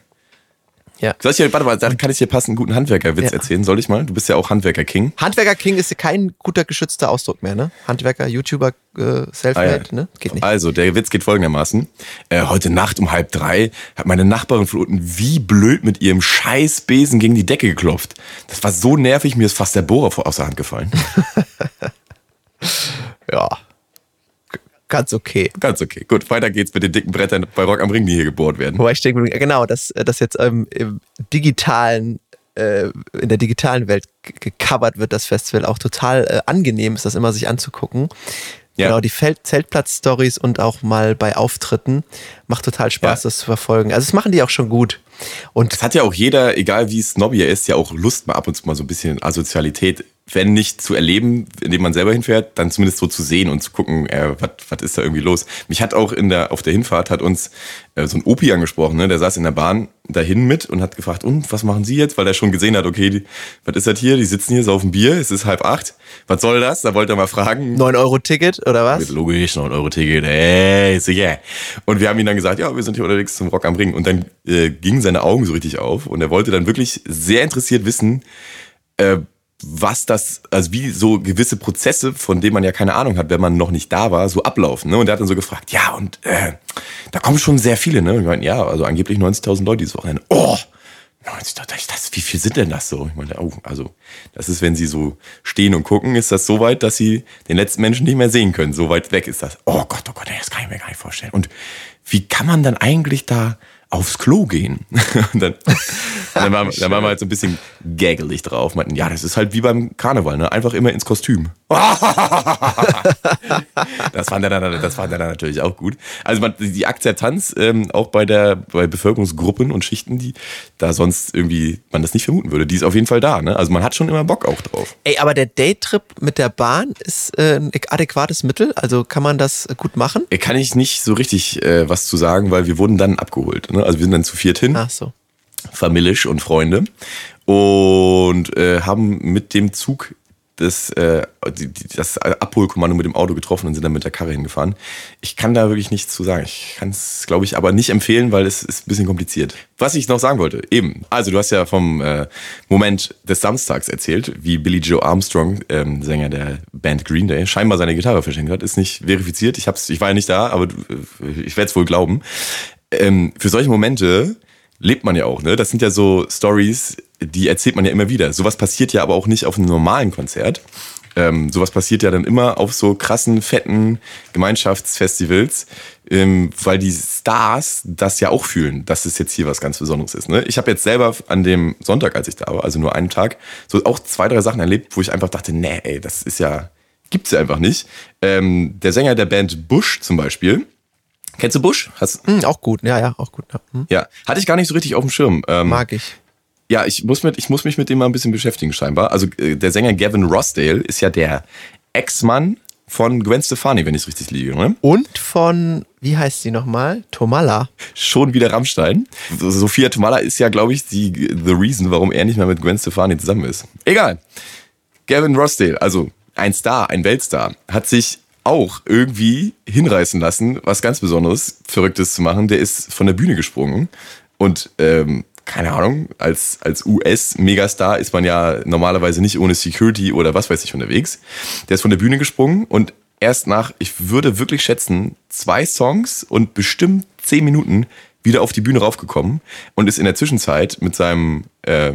Ja. Soll ich dir, warte mal, da kann ich dir passend einen guten Handwerkerwitz Ja. erzählen. Soll ich mal? Du bist ja auch Handwerker-King. Handwerker King ist kein guter geschützter Ausdruck mehr, ne? Handwerker, YouTuber, äh, Selfmade, Ah, ja. ne? Geht nicht. Also, der Witz geht folgendermaßen. Äh, heute Nacht um halb drei hat meine Nachbarin von unten wie blöd mit ihrem scheiß Besen gegen die Decke geklopft. Das war so nervig, mir ist fast der Bohrer vor- aus der Hand gefallen. Ja. Ganz okay. Ganz okay. Gut, weiter geht's mit den dicken Brettern bei Rock am Ring, die hier gebohrt werden. Wobei ich denke, genau, dass das jetzt ähm, im digitalen, äh, in der digitalen Welt gecovert wird, das Festival auch total äh, angenehm ist, das immer sich anzugucken. Ja. Genau, die Zeltplatz-Stories und auch mal bei Auftritten. Macht total Spaß, Ja. das zu verfolgen. Also das machen die auch schon gut. Und Es hat ja auch jeder, egal wie snobby er ist, ja auch Lust, mal ab und zu mal so ein bisschen Asozialität wenn nicht zu erleben, indem man selber hinfährt, dann zumindest so zu sehen und zu gucken, äh, was ist da irgendwie los. Mich hat auch in der, auf der Hinfahrt hat uns äh, so ein Opi angesprochen, ne? der saß in der Bahn dahin mit und hat gefragt, und was machen Sie jetzt? Weil er schon gesehen hat, okay, die, was ist das hier? Die sitzen hier, saufen Bier, es ist halb acht. Was soll das? Da wollte er mal fragen. 9 Euro Ticket oder was? Logisch, 9 Euro Ticket, ey, sicher. Yeah. Und wir haben ihm dann gesagt, ja, wir sind hier unterwegs zum Rock am Ring. Und dann äh, gingen seine Augen so richtig auf und er wollte dann wirklich sehr interessiert wissen, äh, was das, also wie so gewisse Prozesse, von denen man ja keine Ahnung hat, wenn man noch nicht da war, so ablaufen. Ne? Und er hat dann so gefragt, ja, und äh, da kommen schon sehr viele, ne? Und ich meine, ja, also angeblich 90.000 Leute dieses Wochenende. Oh, 90.000, das, wie viel sind denn das so? Ich meine, oh, also das ist, wenn sie so stehen und gucken, ist das so weit, dass sie den letzten Menschen nicht mehr sehen können. So weit weg ist das. Oh Gott, oh Gott, das kann ich mir gar nicht vorstellen. Und wie kann man dann eigentlich da aufs Klo gehen. und dann, dann, waren, dann waren wir halt so ein bisschen gaggelig drauf. Meinten, ja, das ist halt wie beim Karneval, ne? Einfach immer ins Kostüm. das fand er dann, das fand er dann natürlich auch gut. Also man, die Akzeptanz ähm, auch bei der bei Bevölkerungsgruppen und Schichten, die da sonst irgendwie man das nicht vermuten würde, die ist auf jeden Fall da. Ne? Also man hat schon immer Bock auch drauf. Ey, aber der Daytrip mit der Bahn ist äh, ein adäquates Mittel. Also kann man das gut machen? Kann ich nicht so richtig äh, was zu sagen, weil wir wurden dann abgeholt. Ne? Also wir sind dann zu viert hin. Ach so. Familisch und Freunde und äh, haben mit dem Zug das, äh, das Abholkommando mit dem Auto getroffen und sind dann mit der Karre hingefahren. Ich kann da wirklich nichts zu sagen. Ich kann es, glaube ich, aber nicht empfehlen, weil es ist ein bisschen kompliziert. Was ich noch sagen wollte, eben, also du hast ja vom äh, Moment des Samstags erzählt, wie Billy Joe Armstrong, ähm, Sänger der Band Green Day, scheinbar seine Gitarre verschenkt hat. Ist nicht verifiziert. Ich, hab's, ich war ja nicht da, aber äh, ich werde es wohl glauben. Ähm, für solche Momente lebt man ja auch, ne? Das sind ja so Stories, die erzählt man ja immer wieder. Sowas passiert ja aber auch nicht auf einem normalen Konzert. Ähm, sowas passiert ja dann immer auf so krassen, fetten Gemeinschaftsfestivals, ähm, weil die Stars das ja auch fühlen, dass es jetzt hier was ganz Besonderes ist. Ne? Ich habe jetzt selber an dem Sonntag, als ich da war, also nur einen Tag, so auch zwei, drei Sachen erlebt, wo ich einfach dachte, nee, ey, das ist ja, gibt's ja einfach nicht. Ähm, der Sänger der Band Bush zum Beispiel, Kennst du Bush? Hast mm, auch gut, ja, ja, auch gut. Ja. Hm. ja, hatte ich gar nicht so richtig auf dem Schirm. Ähm, Mag ich. Ja, ich muss, mit, ich muss mich mit dem mal ein bisschen beschäftigen, scheinbar. Also äh, der Sänger Gavin Rossdale ist ja der Ex-Mann von Gwen Stefani, wenn ich es richtig liege. Ne? Und von, wie heißt sie nochmal? Tomala. Schon wieder Rammstein. Sophia Tomala ist ja, glaube ich, die the reason, warum er nicht mehr mit Gwen Stefani zusammen ist. Egal. Gavin Rossdale, also ein Star, ein Weltstar, hat sich auch irgendwie hinreißen lassen, was ganz Besonderes, Verrücktes zu machen. Der ist von der Bühne gesprungen und ähm, keine Ahnung, als, als US-Megastar ist man ja normalerweise nicht ohne Security oder was weiß ich unterwegs. Der ist von der Bühne gesprungen und erst nach, ich würde wirklich schätzen, zwei Songs und bestimmt zehn Minuten wieder auf die Bühne raufgekommen und ist in der Zwischenzeit mit seinem äh,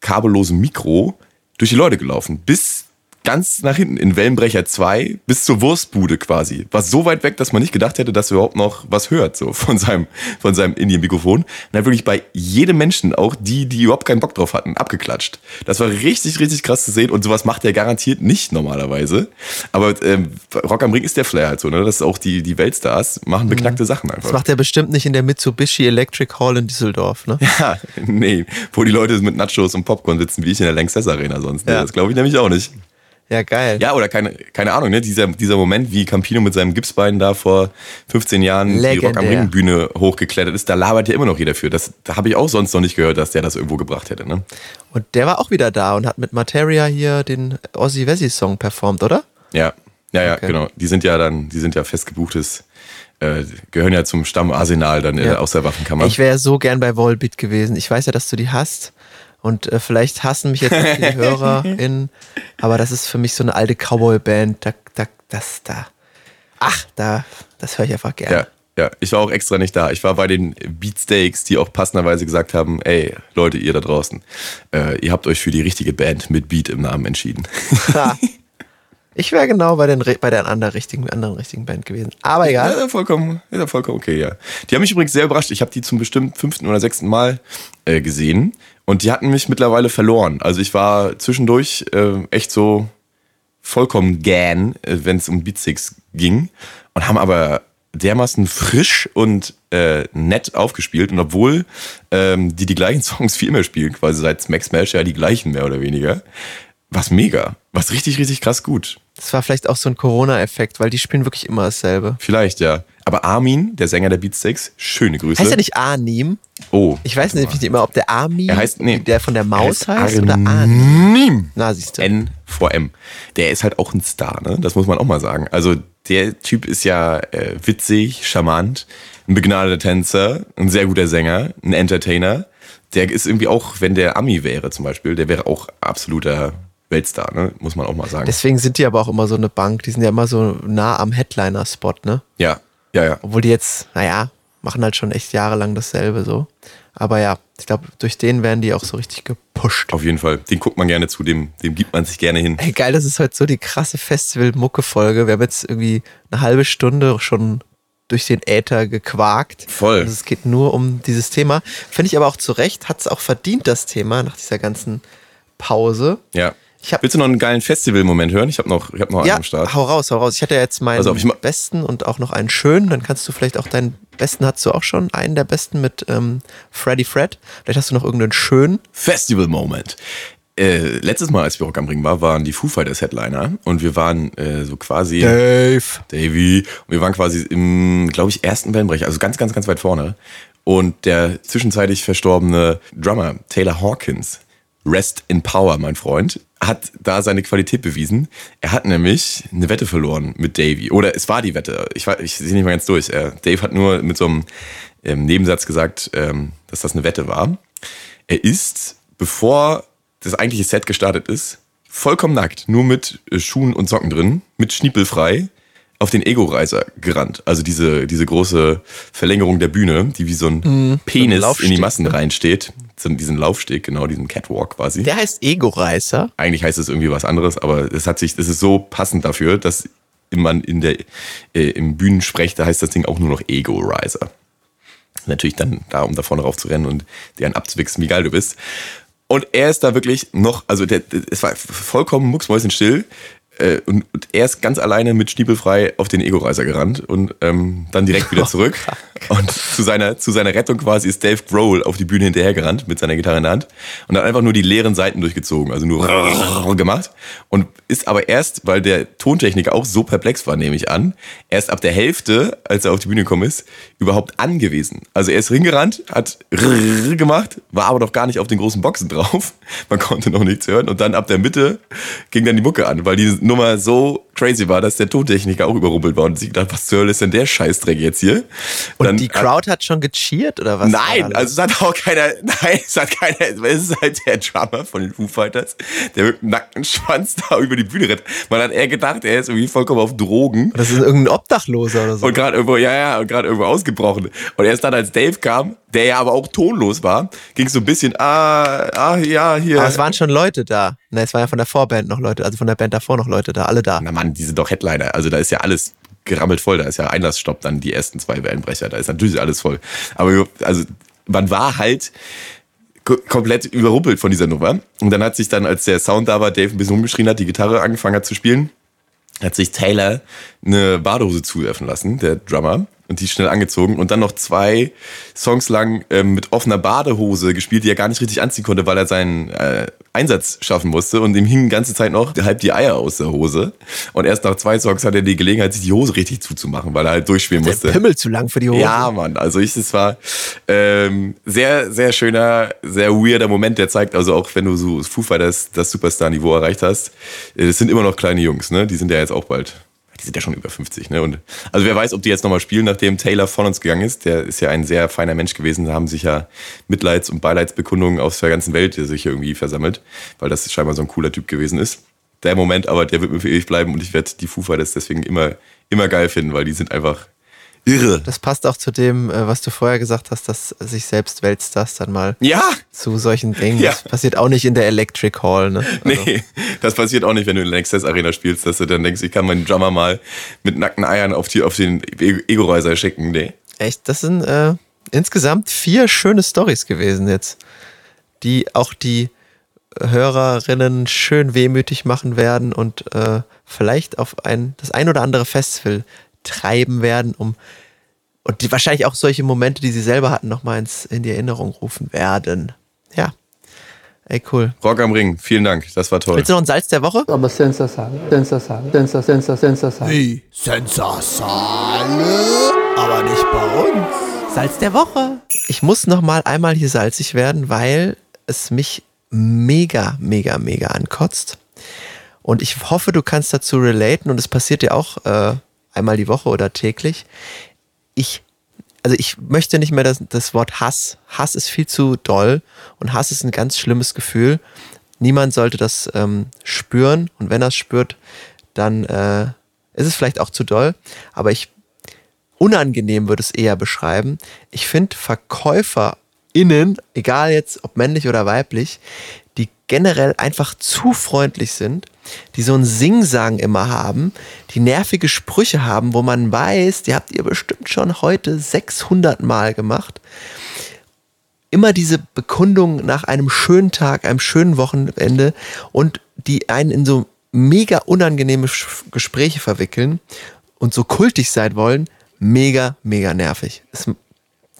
kabellosen Mikro durch die Leute gelaufen, bis ganz nach hinten in Wellenbrecher 2 bis zur Wurstbude quasi. War so weit weg, dass man nicht gedacht hätte, dass er überhaupt noch was hört, so von seinem, von seinem Indien-Mikrofon. Und hat wirklich bei jedem Menschen, auch die, die überhaupt keinen Bock drauf hatten, abgeklatscht. Das war richtig, richtig krass zu sehen und sowas macht er garantiert nicht normalerweise. Aber ähm, Rock am Ring ist der Flair halt so, ne? Das ist auch die, die Weltstars machen beknackte mhm. Sachen einfach. Das macht er bestimmt nicht in der Mitsubishi Electric Hall in Düsseldorf, ne? Ja, nee, wo die Leute mit Nachos und Popcorn sitzen, wie ich in der Lanxess Arena sonst. Ne? Ja. Das glaube ich nämlich auch nicht. Ja, geil. Ja, oder keine, keine Ahnung, ne? dieser, dieser Moment, wie Campino mit seinem Gipsbein da vor 15 Jahren Legendär. die Rock am Ring Bühne hochgeklettert ist, da labert ja immer noch jeder für. Das da habe ich auch sonst noch nicht gehört, dass der das irgendwo gebracht hätte. Ne? Und der war auch wieder da und hat mit Materia hier den Ozzy Wessi Song performt, oder? Ja, ja, ja, okay. genau. Die sind ja dann, die sind ja festgebuchtes äh, gehören ja zum Stammarsenal dann ja. aus der Waffenkammer. Ich wäre so gern bei Volbeat gewesen. Ich weiß ja, dass du die hast. Und äh, vielleicht hassen mich jetzt die HörerInnen, aber das ist für mich so eine alte Cowboy-Band. Da, da, das, da. Ach, da, das höre ich einfach gerne. Ja. Ja, ich war auch extra nicht da. Ich war bei den Beatsteaks, die auch passenderweise gesagt haben, ey, Leute, ihr da draußen, äh, ihr habt euch für die richtige Band mit Beat im Namen entschieden. Ich wäre genau bei, den, bei der anderen richtigen, anderen richtigen Band gewesen. Aber egal. Ja, vollkommen, ja, vollkommen okay, ja. Die haben mich übrigens sehr überrascht. Ich habe die zum bestimmt fünften oder sechsten Mal äh, gesehen. Und die hatten mich mittlerweile verloren. Also ich war zwischendurch äh, echt so vollkommen gan, äh, wenn es um Beatsticks ging. Und haben aber dermaßen frisch und äh, nett aufgespielt. Und obwohl ähm, die die gleichen Songs wie immer spielen, quasi seit Smack Smash ja die gleichen mehr oder weniger, was mega. Was richtig, richtig krass gut. Das war vielleicht auch so ein Corona-Effekt, weil die spielen wirklich immer dasselbe. Vielleicht, ja. Aber Armin, der Sänger der Beatsteaks, schöne Grüße. Heißt er nicht Arnim? Oh. Ich weiß nicht immer, ob der Armin, Er heißt- nee. der von der Maus Er heißt, oder. Arnim. Na, siehst du. N vor M. Der ist halt auch ein Star, ne? Das muss man auch mal sagen. Also der Typ ist ja äh, witzig, charmant, ein begnadeter Tänzer, ein sehr guter Sänger, ein Entertainer. Der ist irgendwie auch, wenn der Ami wäre zum Beispiel, der wäre auch absoluter Weltstar, ne? Muss man auch mal sagen. Deswegen sind die aber auch immer so eine Bank. Die sind ja immer so nah am Headliner-Spot, ne? ja, ja, ja. Obwohl die jetzt, naja, machen halt schon echt jahrelang dasselbe so. Aber ja, ich glaube, durch den werden die auch so richtig gepusht. Auf jeden Fall. Den guckt man gerne zu, dem, dem gibt man sich gerne hin. Ey, geil, das ist heute so die krasse Festival-Mucke-Folge. Wir haben jetzt irgendwie eine halbe Stunde schon durch den Äther gequakt. Voll. Also es geht nur um dieses Thema. Finde ich aber auch zu Recht, hat es auch verdient, das Thema, nach dieser ganzen Pause. Ja. Ich hab- Willst du noch einen geilen Festival-Moment hören? Ich habe noch, ich hab noch einen Ja, am Start. hau raus, hau raus. Ich hatte ja jetzt meinen ma- besten und auch noch einen schönen. Dann kannst du vielleicht auch deinen besten, hast du auch schon einen der besten mit ähm, Freddy Fred. Vielleicht hast du noch irgendeinen schönen. Festival-Moment. Äh, letztes Mal, als wir Rock am Ring waren, waren die Foo Fighters Headliner und wir waren äh, so quasi Dave. Davy und wir waren quasi im, glaube ich, ersten Wellenbrecher, also ganz, ganz, ganz weit vorne. Und der zwischenzeitlich verstorbene Drummer Taylor Hawkins, Rest in Power, mein Freund, hat da seine Qualität bewiesen. Er hat nämlich eine Wette verloren mit Davy. Oder es war die Wette. Ich, war- ich sehe nicht mal ganz durch. Dave hat nur mit so einem ähm, Nebensatz gesagt, ähm, dass das eine Wette war. Er ist, bevor das eigentliche Set gestartet ist, vollkommen nackt, nur mit äh, Schuhen und Socken drin, mit Schniepelfrei, auf den Ego-Reiser gerannt. Also diese, diese große Verlängerung der Bühne, die wie so ein Penis in die Massen reinsteht. Diesen Laufsteg, genau, diesen Catwalk quasi. Der heißt Ego-Reißer. Eigentlich heißt es irgendwie was anderes, aber es hat sich, es ist so passend dafür, dass man in der, äh, im Bühnensprech, da heißt das Ding auch nur noch Ego-Riser. Natürlich dann da, um da vorne rauf zu rennen und deren abzuwichsen, wie geil du bist. Und er ist da wirklich noch, also der, der, es war vollkommen mucksmäuschenstill. Äh, und, und er ist ganz alleine mit Stiebelfrei auf den Ego-Reiser gerannt und ähm, dann direkt wieder zurück. und zu seiner, zu seiner Rettung quasi ist Dave Grohl auf die Bühne hinterhergerannt mit seiner Gitarre in der Hand und hat einfach nur die leeren Seiten durchgezogen, also nur gemacht. Und ist aber erst, weil der Tontechniker auch so perplex war, nehme ich an, erst ab der Hälfte, als er auf die Bühne gekommen ist, überhaupt angewiesen. Also er ist hingerannt, hat gemacht, war aber noch gar nicht auf den großen Boxen drauf. Man konnte noch nichts hören. Und dann ab der Mitte ging dann die Mucke an, weil die Nummer so crazy war, dass der Tontechniker auch überrumpelt war und sich gedacht, was zur Hölle ist denn der Scheißdreck jetzt hier? Und dann, die Crowd hat schon gecheert oder was? Nein, also es hat auch keiner, nein, es hat keiner, es ist halt der Drummer von den Foo Fighters, der mit dem nackten Schwanz da über die Bühne rennt. Man hat eher gedacht, er ist irgendwie vollkommen auf Drogen Das ist irgendein Obdachloser oder so. und gerade irgendwo, ja, ja, und gerade irgendwo ausgebrochen. Und erst dann, als Dave kam, der ja aber auch tonlos war, ging es so ein bisschen, ah, ah, ja, hier. Aber es waren schon Leute da. Ne, es waren ja von der Vorband noch Leute, also von der Band davor noch Leute da, alle da. Na Mann, die sind doch Headliner. Also da ist ja alles gerammelt voll. Da ist ja Einlassstopp dann die ersten zwei Wellenbrecher. Da ist natürlich alles voll. Aber also man war halt ko- komplett überrumpelt von dieser Nummer. Und dann hat sich dann, als der Sound da war, Dave ein bisschen rumgeschrien hat, die Gitarre angefangen hat zu spielen, hat sich Taylor eine Badehose zuwerfen lassen, der Drummer, und die schnell angezogen und dann noch zwei Songs lang ähm, mit offener Badehose gespielt, die er gar nicht richtig anziehen konnte, weil er seinen äh, Einsatz schaffen musste und ihm hingen die ganze Zeit noch halb die Eier aus der Hose. Und erst nach zwei Songs hat er die Gelegenheit, sich die Hose richtig zuzumachen, weil er halt durchspielen Der musste. Pimmel zu lang für die Hose. Ja, Mann. Also ich, es war ähm, sehr, sehr schöner, sehr weirder Moment, der zeigt, also auch wenn du so Foo Fighters das Superstar-Niveau erreicht hast, äh, das sind immer noch kleine Jungs, ne? Die sind ja jetzt auch bald. Die sind ja schon über 50, ne? Und also wer weiß, ob die jetzt nochmal spielen, nachdem Taylor von uns gegangen ist. Der ist ja ein sehr feiner Mensch gewesen. Da haben sich ja Mitleids- und Beileidsbekundungen aus der ganzen Welt sich irgendwie versammelt, weil das scheinbar so ein cooler Typ gewesen ist. Der Moment, aber der wird mir für ewig bleiben und ich werde die Foo Fighters deswegen immer, immer geil finden, weil die sind einfach irre. Das passt auch zu dem, äh, was du vorher gesagt hast, dass sich selbst Weltstars dann mal Ja, zu solchen Dingen. Ja. Das passiert auch nicht in der Electric Hall, ne? Also, Nee, das passiert auch nicht, wenn du in der Access Arena spielst, dass du dann denkst, ich kann meinen Drummer mal mit nackten Eiern auf, die, auf den Ego-Reiser schicken. Nee. Echt, das sind äh, insgesamt vier schöne Stories gewesen jetzt, die auch die Hörerinnen schön wehmütig machen werden und äh, vielleicht auf ein, das ein oder andere Festival treiben werden, um und die wahrscheinlich auch solche Momente, die sie selber hatten, nochmal ins, in die Erinnerung rufen werden. Ja. Ey, cool. Rock am Ring, vielen Dank, das war toll. Willst du noch ein Salz der Woche? Aber sensational, sensational, sensational, sensational. Wie? Sensasale, aber nicht bei uns. Salz der Woche. Ich muss noch mal einmal hier salzig werden, weil es mich mega, mega, mega ankotzt. Und ich hoffe, du kannst dazu relaten und es passiert dir auch äh, einmal die Woche oder täglich. Ich, also ich möchte nicht mehr das, das Wort Hass. Hass ist viel zu doll und Hass ist ein ganz schlimmes Gefühl. Niemand sollte das ähm, spüren und wenn er es spürt, dann äh, ist es vielleicht auch zu doll. Aber ich unangenehm würde es eher beschreiben. Ich finde VerkäuferInnen, egal jetzt ob männlich oder weiblich, die generell einfach zu freundlich sind, die so ein Singsang immer haben, die nervige Sprüche haben, wo man weiß, die habt ihr bestimmt schon heute 600 Mal gemacht. Immer diese Bekundung nach einem schönen Tag, einem schönen Wochenende und die einen in so mega unangenehme Gespräche verwickeln und so kultig sein wollen, mega, mega nervig. Es,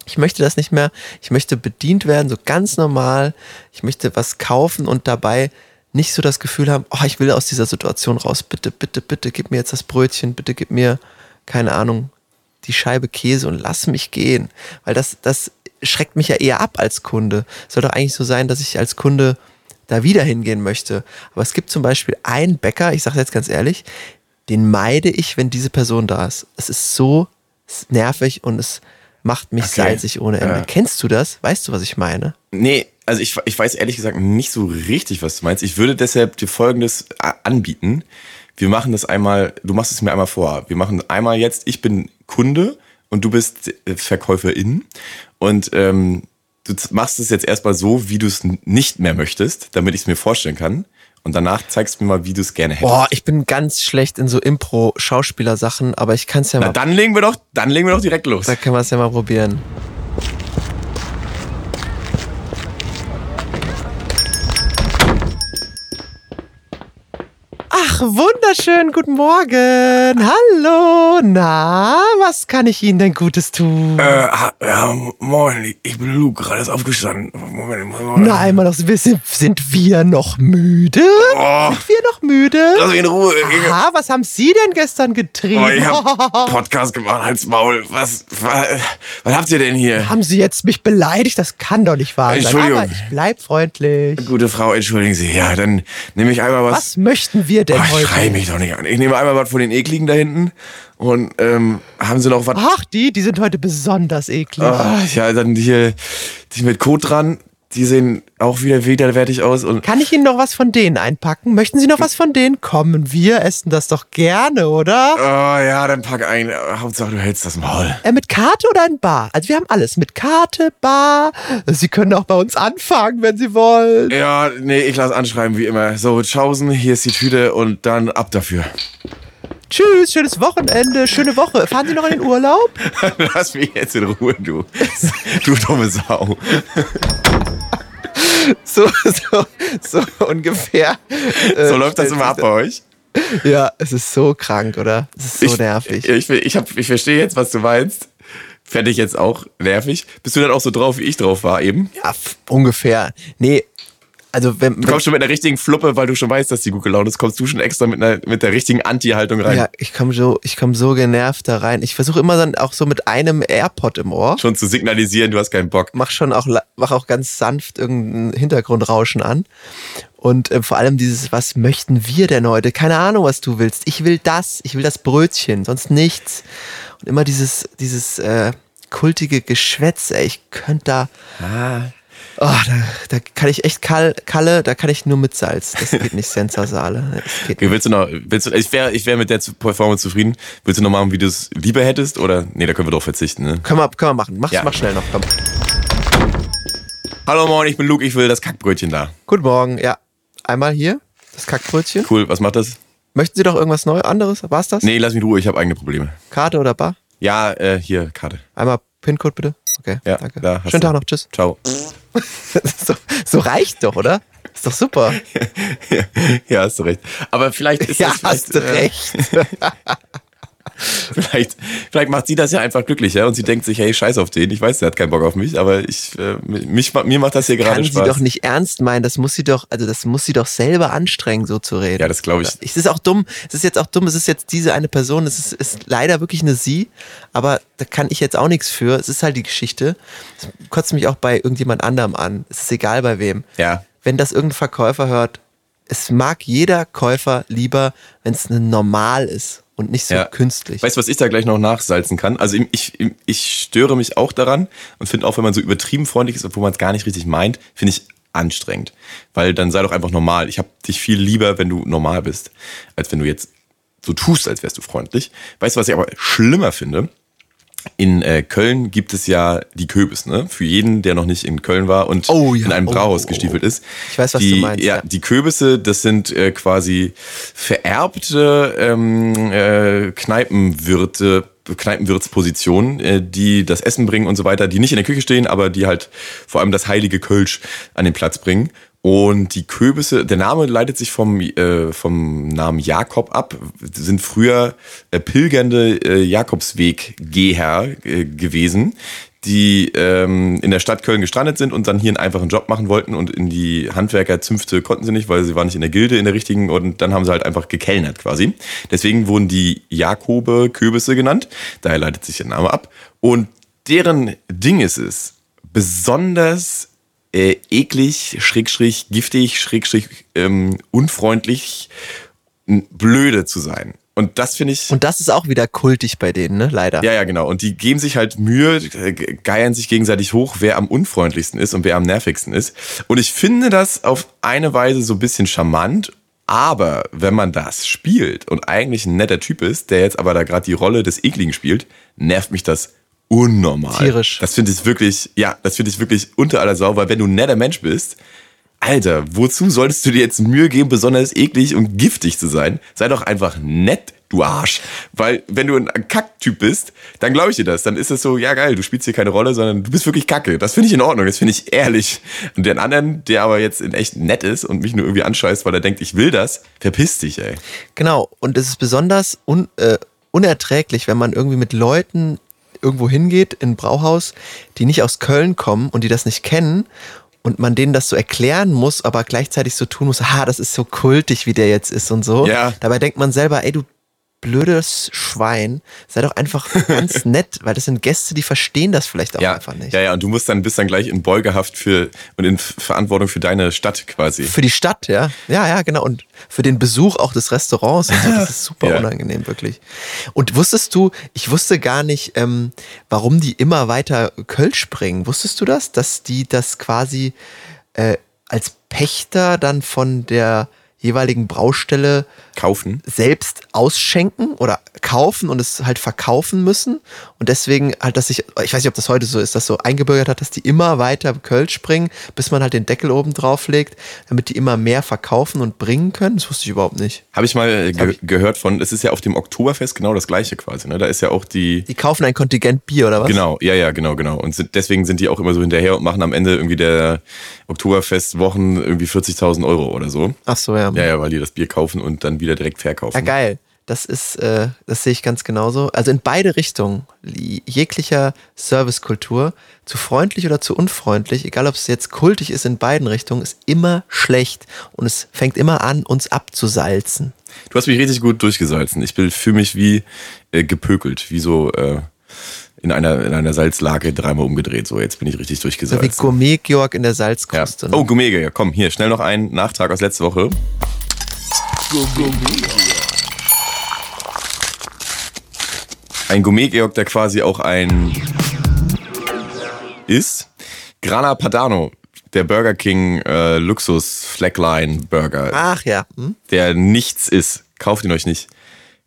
ich möchte das nicht mehr. Ich möchte bedient werden, so ganz normal. Ich möchte was kaufen und dabei nicht so das Gefühl haben, oh, ich will aus dieser Situation raus. Bitte, bitte, bitte, gib mir jetzt das Brötchen. Bitte gib mir, keine Ahnung, die Scheibe Käse und lass mich gehen. Weil das, das schreckt mich ja eher ab als Kunde. Es soll doch eigentlich so sein, dass ich als Kunde da wieder hingehen möchte. Aber es gibt zum Beispiel einen Bäcker, ich sage jetzt ganz ehrlich, den meide ich, wenn diese Person da ist. Es ist so nervig und es macht mich Okay. salzig ohne Ende. Ja. Kennst du das? Weißt du, was ich meine? Nee, also ich, ich weiß ehrlich gesagt nicht so richtig, was du meinst. Ich würde deshalb dir Folgendes a- anbieten. Wir machen das einmal, du machst es mir einmal vor. Wir machen einmal jetzt, ich bin Kunde und du bist äh, Verkäuferin. Und ähm, du machst es jetzt erstmal so, wie du es nicht mehr möchtest, damit ich es mir vorstellen kann. Und danach zeigst du mir mal, wie du es gerne hättest. Boah, ich bin ganz schlecht in so Impro-Schauspielersachen, aber ich kann es ja Na, mal. dann legen wir doch, dann legen wir doch direkt los. Da können wir es ja mal probieren. Ach, wunderschön, guten Morgen. Hallo, na, was kann ich Ihnen denn Gutes tun? Äh, ja, moin, ich bin Luke, gerade ist aufgestanden. Moment, Moment. Na, einmal noch, sind, sind wir noch müde? Oh. Sind wir noch müde? Lass mich in Ruhe. Aha, was haben Sie denn gestern getrieben? Oh, ich hab Podcast gemacht, halt's Maul. Was, was, was habt ihr denn hier? Haben Sie jetzt mich beleidigt? Das kann doch nicht wahr sein. Entschuldigung. Aber ich bleib freundlich. Gute Frau, entschuldigen Sie. Ja, dann nehme ich einmal was. Was möchten wir denn Ich heute? schrei mich doch nicht an. Ich nehme einmal was von den ekligen da hinten. Und ähm, haben Sie noch was? Ach, die, die sind heute besonders eklig. Ah, ja, dann hier die mit Kot dran. Die sehen auch wieder widerwärtig aus. Und Kann ich Ihnen noch was von denen einpacken? Möchten Sie noch was von denen? Kommen, wir essen das doch gerne, oder? oh, ja, dann pack ein. Hauptsache, du hältst das Maul. Äh, mit Karte oder in Bar? Also wir haben alles. Mit Karte, Bar. Sie können auch bei uns anfangen, wenn Sie wollen. Ja, nee, ich lass anschreiben, wie immer. So, Tschaußen, hier ist die Tüte und dann ab dafür. Tschüss, schönes Wochenende, schöne Woche. Fahren Sie noch in den Urlaub? Lass mich jetzt in Ruhe, du. Du dumme Sau. So, so, so ungefähr. äh, So läuft das immer ab bei euch. Ja, es ist so krank, oder? Es ist so ich, nervig. Ich, ich, ich, hab, ich verstehe jetzt, was du meinst. Fände ich jetzt auch nervig. Bist du dann auch so drauf, wie ich drauf war eben? Ja, ungefähr. Nee, also wenn, Du kommst schon mit einer richtigen Fluppe, weil du schon weißt, dass die gut gelaunt ist, kommst du schon extra mit, einer, mit der richtigen Anti-Haltung rein. ja, ich komme so, ich komm so genervt da rein. Ich versuche immer dann auch so mit einem AirPod im Ohr. Schon zu signalisieren, du hast keinen Bock. Mach schon auch, mach auch ganz sanft irgendein Hintergrundrauschen an. Und äh, vor allem dieses, was möchten wir denn heute? Keine Ahnung, was du willst. Ich will das, ich will das Brötchen, sonst nichts. Und immer dieses, dieses äh, kultige Geschwätz, ey, ich könnte da. Oh, da, da kann ich echt Kal Kalle, da kann ich nur mit Salz. Das geht nicht geht Okay, willst du noch, willst du, ich wäre ich wär mit der Performance zufrieden. Willst du noch machen, wie du es lieber hättest? Oder, nee, da können wir doch verzichten, ne? Können wir, können wir machen. Mach, Ja. mach schnell noch. Komm. Hallo Moin, ich bin Luke, ich will das Kackbrötchen da. Guten Morgen. Ja, einmal hier das Kackbrötchen. Cool, was macht das? Möchten Sie doch irgendwas Neues, anderes? War's das? Nee, lass mich in Ruhe, ich habe eigene Probleme. Karte oder Bar? Ja, äh, hier, Karte. Einmal PIN-Code bitte. Okay, Ja, danke. da Schönen. Tag noch. Tschüss. Ciao. so, so reicht doch, oder? Ist doch super. ja, hast du recht. Aber vielleicht ist ja, das vielleicht, hast du äh, recht. vielleicht, vielleicht macht sie das ja einfach glücklicher und sie denkt sich, hey, scheiß auf den, ich weiß, der hat keinen Bock auf mich, aber ich, äh, mich, mir macht das hier gerade Kann Spaß. sie doch nicht ernst meinen, das muss sie doch, also das muss sie doch selber anstrengen, so zu reden. Ja, das glaube ich. Es ist auch dumm, es ist jetzt auch dumm, es ist jetzt diese eine Person, es ist, ist leider wirklich eine sie, aber da kann ich jetzt auch nichts für. Es ist halt die Geschichte. Es kotzt mich auch bei irgendjemand anderem an. Es ist egal bei wem. Ja. Wenn das irgendein Verkäufer hört, es mag jeder Käufer lieber, wenn es normal ist und nicht so Ja. künstlich. Weißt du, was ich da gleich noch nachsalzen kann? Also ich, ich, ich störe mich auch daran und finde auch, wenn man so übertrieben freundlich ist, obwohl man es gar nicht richtig meint, finde ich anstrengend. Weil dann sei doch einfach normal. Ich habe dich viel lieber, wenn du normal bist, als wenn du jetzt so tust, als wärst du freundlich. Weißt du, was ich aber schlimmer finde? In äh, Köln gibt es ja die Köbis, ne? Für jeden, der noch nicht in Köln war und Oh ja, in einem oh, Brauhaus oh, oh. gestiefelt ist. Ich weiß, was die, du meinst, Ja, ja. die Köbisse, das sind äh, quasi vererbte ähm, äh, Kneipenwirte, Kneipenwirtspositionen, äh, die das Essen bringen und so weiter, die nicht in der Küche stehen, aber die halt vor allem das heilige Kölsch an den Platz bringen. Und die Köbisse, der Name leitet sich vom, äh, vom Namen Jakob ab, sind früher äh, pilgernde äh, Jakobsweg-Geher äh, gewesen, die ähm, in der Stadt Köln gestrandet sind und dann hier einen einfachen Job machen wollten und in die Handwerkerzünfte konnten sie nicht, weil sie waren nicht in der Gilde in der richtigen und dann haben sie halt einfach gekellnert quasi. Deswegen wurden die Jakobe Köbisse genannt, daher leitet sich der Name ab. Und deren Ding ist es, besonders äh, eklig, schrägstrich giftig, schrägstrich ähm, unfreundlich, blöde zu sein. Und das finde ich. Und das ist auch wieder kultig bei denen, ne? Leider. Ja, ja, genau. Und die geben sich halt Mühe, äh, ge- geiern sich gegenseitig hoch, wer am unfreundlichsten ist und wer am nervigsten ist. Und ich finde das auf eine Weise so ein bisschen charmant. Aber wenn man das spielt und eigentlich ein netter Typ ist, der jetzt aber da gerade die Rolle des Ekligen spielt, nervt mich das unnormal. Tierisch. Das finde ich wirklich, ja, das finde ich wirklich unter aller Sau, weil wenn du ein netter Mensch bist, Alter, wozu solltest du dir jetzt Mühe geben, besonders eklig und giftig zu sein? Sei doch einfach nett, du Arsch. Weil, wenn du ein Kacktyp bist, dann glaube ich dir das. Dann ist es so, ja geil, du spielst hier keine Rolle, sondern du bist wirklich kacke. Das finde ich in Ordnung, das finde ich ehrlich. Und den anderen, der aber jetzt in echt nett ist und mich nur irgendwie anscheißt, weil er denkt, ich will das, verpiss dich, ey. Genau, und es ist besonders un, äh, unerträglich, wenn man irgendwie mit Leuten irgendwo hingeht, in ein Brauhaus, die nicht aus Köln kommen und die das nicht kennen und man denen das so erklären muss, aber gleichzeitig so tun muss, ha, das ist so kultig, wie der jetzt ist und so. Ja. Dabei denkt man selber, ey, du blödes Schwein, sei doch einfach ganz nett, weil das sind Gäste, die verstehen das vielleicht auch Ja, einfach nicht. ja, ja, und du musst dann, bist dann gleich in Beugehaft für und in Verantwortung für deine Stadt quasi. Für die Stadt, ja. Ja, ja, genau. Und für den Besuch auch des Restaurants. Und so. Das ist super Ja. unangenehm, wirklich. Und wusstest du, ich wusste gar nicht, ähm, warum die immer weiter Kölsch bringen. Wusstest du das? Dass die das quasi äh, als Pächter dann von der jeweiligen Braustelle Kaufen. selbst ausschenken oder kaufen und es halt verkaufen müssen. Und deswegen halt, dass sich, ich weiß nicht, ob das heute so ist, dass so eingebürgert hat, dass die immer weiter Kölsch bringen, bis man halt den Deckel oben drauf legt, damit die immer mehr verkaufen und bringen können. Das wusste ich überhaupt nicht. Habe ich mal äh, ge ich- gehört von, es ist ja auf dem Oktoberfest genau das gleiche quasi. Ne? Da ist ja auch die, Die kaufen ein Kontingent Bier oder was? Genau, ja, ja, genau, genau. Und sind, deswegen sind die auch immer so hinterher und machen am Ende irgendwie der Oktoberfestwochen irgendwie 40.000 Euro oder so. Ach so, ja. Ja, ja, weil die das Bier kaufen und dann wieder direkt verkaufen. Ja, geil. Das ist, äh, das sehe ich ganz genauso. Also in beide Richtungen, jeglicher Servicekultur, zu freundlich oder zu unfreundlich, egal ob es jetzt kultig ist in beiden Richtungen, ist immer schlecht und es fängt immer an, uns abzusalzen. Du hast mich richtig gut durchgesalzen. Ich fühle mich wie äh, gepökelt, wie so äh, in einer, in einer Salzlake dreimal umgedreht. So, jetzt bin ich richtig So wie. Gourmet-Georg in der ja. Salzkruste. ne? Oh, Gumege, ja, komm, hier, schnell noch ein Nachtrag aus letzter Woche. Ein Gourmet-Georg, der quasi auch ein ist. Grana Padano, der Burger King äh, Luxus Flackline Burger, Ach ja. Hm? der nichts ist. Kauft ihn euch nicht.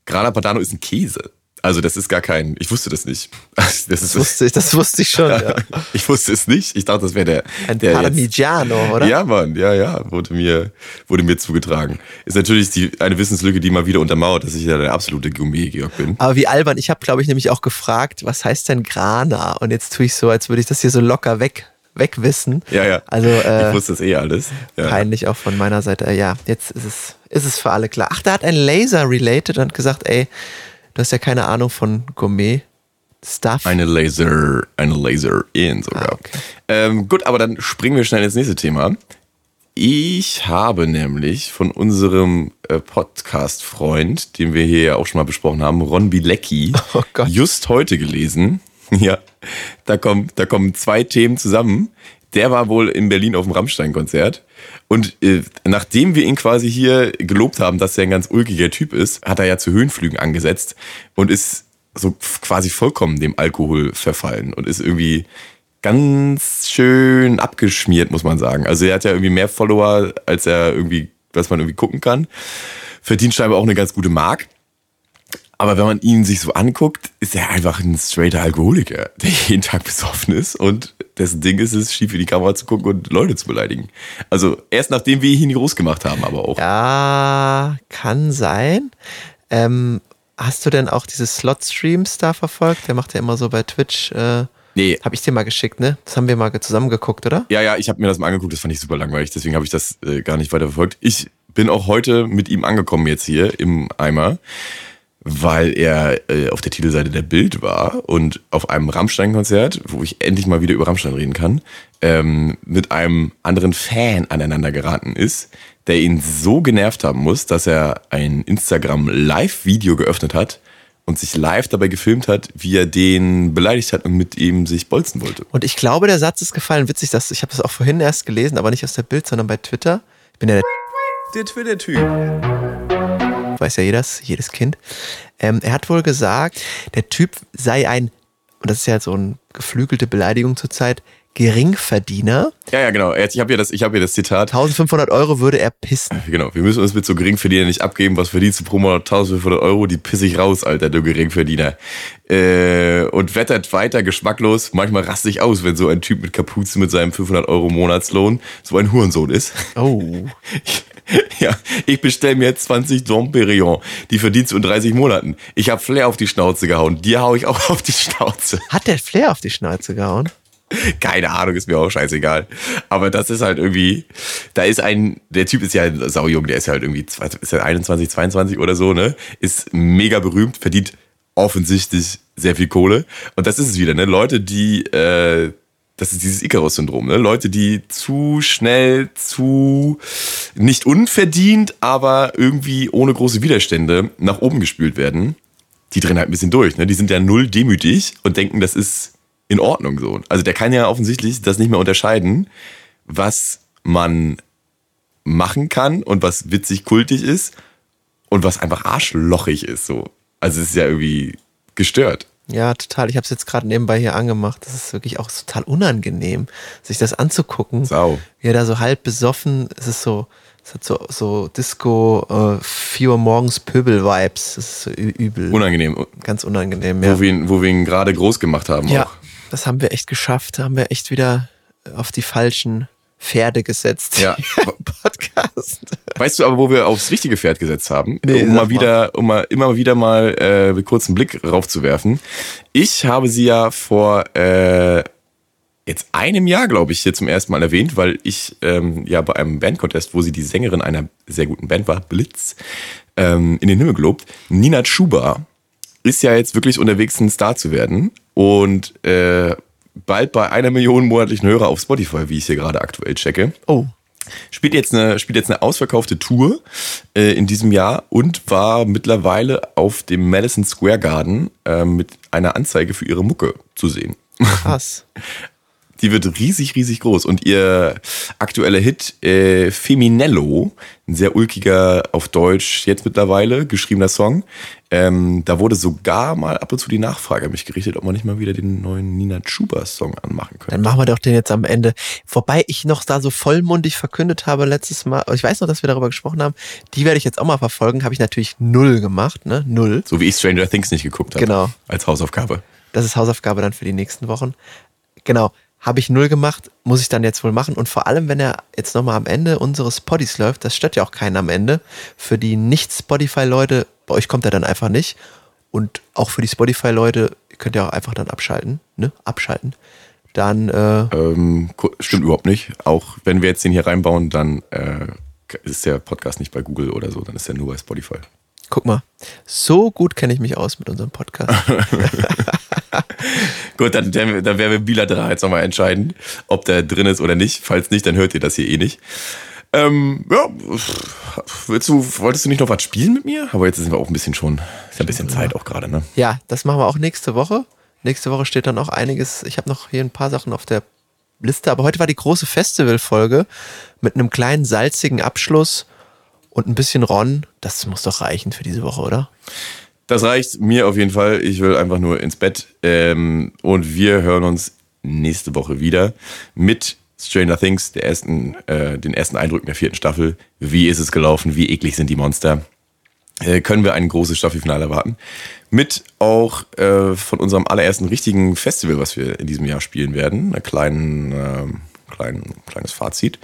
Grana Padano ist ein Käse. Also das ist gar kein, ich wusste das nicht. Das Das wusste ich, das wusste ich schon. Ja. ich wusste es nicht. Ich dachte, das wäre der. Ein der jetzt- Parmigiano, oder? Ja, Mann, ja, ja, wurde mir, wurde mir zugetragen. Ist natürlich die, eine Wissenslücke, die mal wieder untermauert, dass ich ja der absolute Gourmet-Georg bin. Aber wie albern, ich habe, glaube ich, nämlich auch gefragt, was heißt denn Grana? Und jetzt tue ich so, als würde ich das hier so locker weg, wegwissen. Ja, ja. Also äh, ich wusste das eh alles. Ja. peinlich auch von meiner Seite. Ja, jetzt ist es, ist es für alle klar. Ach, da hat ein Laser related und gesagt, ey, Du hast ja keine Ahnung von Gourmet-Stuff. Eine Laser, eine Laser-In sogar. Ah, okay. ähm, gut, aber dann springen wir schnell ins nächste Thema. Ich habe nämlich von unserem äh, Podcast-Freund, den wir hier ja auch schon mal besprochen haben, Ron Bilecki, Oh just heute gelesen. Ja, da kommen, da kommen zwei Themen zusammen. Der war wohl in Berlin auf dem Rammstein-Konzert. Und äh, nachdem wir ihn quasi hier gelobt haben, dass er ein ganz ulkiger Typ ist, hat er ja zu Höhenflügen angesetzt und ist so quasi vollkommen dem Alkohol verfallen und ist irgendwie ganz schön abgeschmiert, muss man sagen. Also er hat ja irgendwie mehr Follower, als er irgendwie, was man irgendwie gucken kann. Verdient scheinbar auch eine ganz gute Mark. Aber wenn man ihn sich so anguckt, ist er einfach ein straighter Alkoholiker, der jeden Tag besoffen ist und dessen Ding ist es, schief in die Kamera zu gucken und Leute zu beleidigen. Also erst nachdem wir ihn groß gemacht haben, aber auch. Ja, kann sein. Ähm, hast du denn auch diese Slot-Streams da verfolgt? Der macht ja immer so bei Twitch. Äh, Nee, Habe ich dir mal geschickt, ne? Das haben wir mal zusammen geguckt, oder? Ja, ja, ich habe mir das mal angeguckt, das fand ich super langweilig, deswegen habe ich das äh, gar nicht weiter verfolgt. Ich bin auch heute mit ihm angekommen jetzt hier im Eimer, weil er äh, auf der Titelseite der Bild war und auf einem Rammstein-Konzert, wo ich endlich mal wieder über Rammstein reden kann, ähm, mit einem anderen Fan aneinander geraten ist, der ihn so genervt haben muss, dass er ein Instagram-Live-Video geöffnet hat und sich live dabei gefilmt hat, wie er den beleidigt hat und mit ihm sich bolzen wollte. Und ich glaube, der Satz ist gefallen. Witzig, dass ich habe das auch vorhin erst gelesen, aber nicht aus der Bild, sondern bei Twitter. Ich bin ja der Der Twitter-Typ. Weiß ja jedes, jedes Kind. Ähm, er hat wohl gesagt, der Typ sei ein, und das ist ja so eine geflügelte Beleidigung zurzeit, Geringverdiener. Ja, ja, genau. Ich habe hier, das- ich hab hier das Zitat. 1500 Euro würde er pissen. Genau, wir müssen uns mit so Geringverdienern nicht abgeben. Was verdienst du pro Monat? 1500 Euro, die piss ich raus, Alter, du Geringverdiener. Äh, und wettert weiter geschmacklos. Manchmal raste ich aus, wenn so ein Typ mit Kapuze mit seinem 500 Euro Monatslohn so ein Hurensohn ist. Oh. ja, ich bestell mir jetzt 20 Dom Perignon. Die verdienst du in 30 Monaten. Ich hab Flair auf die Schnauze gehauen. Dir hau ich auch auf die Schnauze. Hat der Flair auf die Schnauze gehauen? Keine Ahnung, ist mir auch scheißegal. Aber das ist halt irgendwie, da ist ein, der Typ ist ja saujung, der ist ja halt irgendwie ist ja 21, 22 oder so, ne? Ist mega berühmt, verdient offensichtlich sehr viel Kohle. Und das ist es wieder, ne? Leute, die, äh, das ist dieses Icarus-Syndrom, ne? Leute, die zu schnell, zu nicht unverdient, aber irgendwie ohne große Widerstände nach oben gespült werden, die drehen halt ein bisschen durch, ne? Die sind ja null demütig und denken, das ist in Ordnung so. Also der kann ja offensichtlich das nicht mehr unterscheiden, was man machen kann und was witzig kultig ist und was einfach arschlochig ist so. Also es ist ja irgendwie gestört. Ja, total. Ich habe es jetzt gerade nebenbei hier angemacht. Das ist wirklich auch total unangenehm, sich das anzugucken. Sau. Wie er da so halb besoffen, es ist so, es hat so, so Disco, äh, 4 Uhr morgens Pöbel-Vibes. Das ist so übel. Unangenehm. Ganz unangenehm, ja. Wo wir ihn, wo wir ihn gerade groß gemacht haben Ja, auch. das haben wir echt geschafft. Da haben wir echt wieder auf die falschen Pferde gesetzt. Ja. Podcast. Weißt du aber, wo wir aufs richtige Pferd gesetzt haben? Nee, um mal wieder, um mal immer wieder mal äh, mit kurzem Blick raufzuwerfen. Ich habe sie ja vor äh, jetzt einem Jahr, glaube ich, hier zum ersten Mal erwähnt, weil ich ähm, ja bei einem Bandcontest, wo sie die Sängerin einer sehr guten Band war, Blitz, ähm, in den Himmel gelobt. Nina Chuba ist ja jetzt wirklich unterwegs, ein Star zu werden und äh, bald bei einer Million monatlichen Hörer auf Spotify, wie ich hier gerade aktuell checke Oh, spielt jetzt eine spielt jetzt eine ausverkaufte Tour äh, in diesem Jahr und war mittlerweile auf dem Madison Square Garden äh, mit einer Anzeige für ihre Mucke zu sehen. krass. Die wird riesig, riesig groß. Und ihr aktueller Hit äh, Feminello, ein sehr ulkiger auf Deutsch jetzt mittlerweile geschriebener Song, ähm, da wurde sogar mal ab und zu die Nachfrage an mich gerichtet, ob man nicht mal wieder den neuen Nina Chuba Song anmachen könnte. Dann machen wir doch den jetzt am Ende. Wobei ich noch da so vollmundig verkündet habe letztes Mal, ich weiß noch, dass wir darüber gesprochen haben, die werde ich jetzt auch mal verfolgen, habe ich natürlich null gemacht, ne? Null. So wie ich Stranger Things nicht geguckt habe. Genau. Als Hausaufgabe. Das ist Hausaufgabe dann für die nächsten Wochen. Genau. Habe ich null gemacht, muss ich dann jetzt wohl machen. Und vor allem, wenn er jetzt nochmal am Ende unseres Poddies läuft, das stört ja auch keinen am Ende. Für die Nicht-Spotify-Leute, bei euch kommt er dann einfach nicht. Und auch für die Spotify-Leute, ihr könnt ja auch einfach dann abschalten, ne? Abschalten. Dann, äh, Ähm, stimmt überhaupt nicht. Auch wenn wir jetzt den hier reinbauen, dann äh, ist der Podcast nicht bei Google oder so, dann ist er nur bei Spotify. Guck mal, so gut kenne ich mich aus mit unserem Podcast. Gut, dann, dann dann werden wir bilateral jetzt nochmal entscheiden, ob der drin ist oder nicht. Falls nicht, dann hört ihr das hier eh nicht. Ähm, ja, willst du, wolltest du nicht noch was spielen mit mir? Aber jetzt sind wir auch ein bisschen schon, ist ja ein bisschen Zeit auch gerade, ne? ja, das machen wir auch nächste Woche. Nächste Woche steht dann auch einiges. Ich habe noch hier ein paar Sachen auf der Liste, aber heute war die große Festivalfolge mit einem kleinen salzigen Abschluss und ein bisschen Ron. Das muss doch reichen für diese Woche, oder? Das reicht mir auf jeden Fall. Ich will einfach nur ins Bett. Ähm, und wir hören uns nächste Woche wieder mit Stranger Things, der ersten, äh, den ersten Eindrücken der vierten Staffel. Wie ist es gelaufen? Wie eklig sind die Monster? Äh, können wir ein großes Staffelfinale erwarten? Mit auch äh, von unserem allerersten richtigen Festival, was wir in diesem Jahr spielen werden. Ein kleinen, ähm, kleinen, kleines Fazit.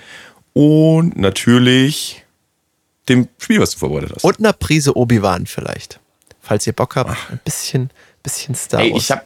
Und natürlich dem Spiel, was du vorbereitet hast. Und einer Prise Obi-Wan vielleicht. Falls ihr Bock habt, ein bisschen, bisschen Star Wars. Ey, ich hab,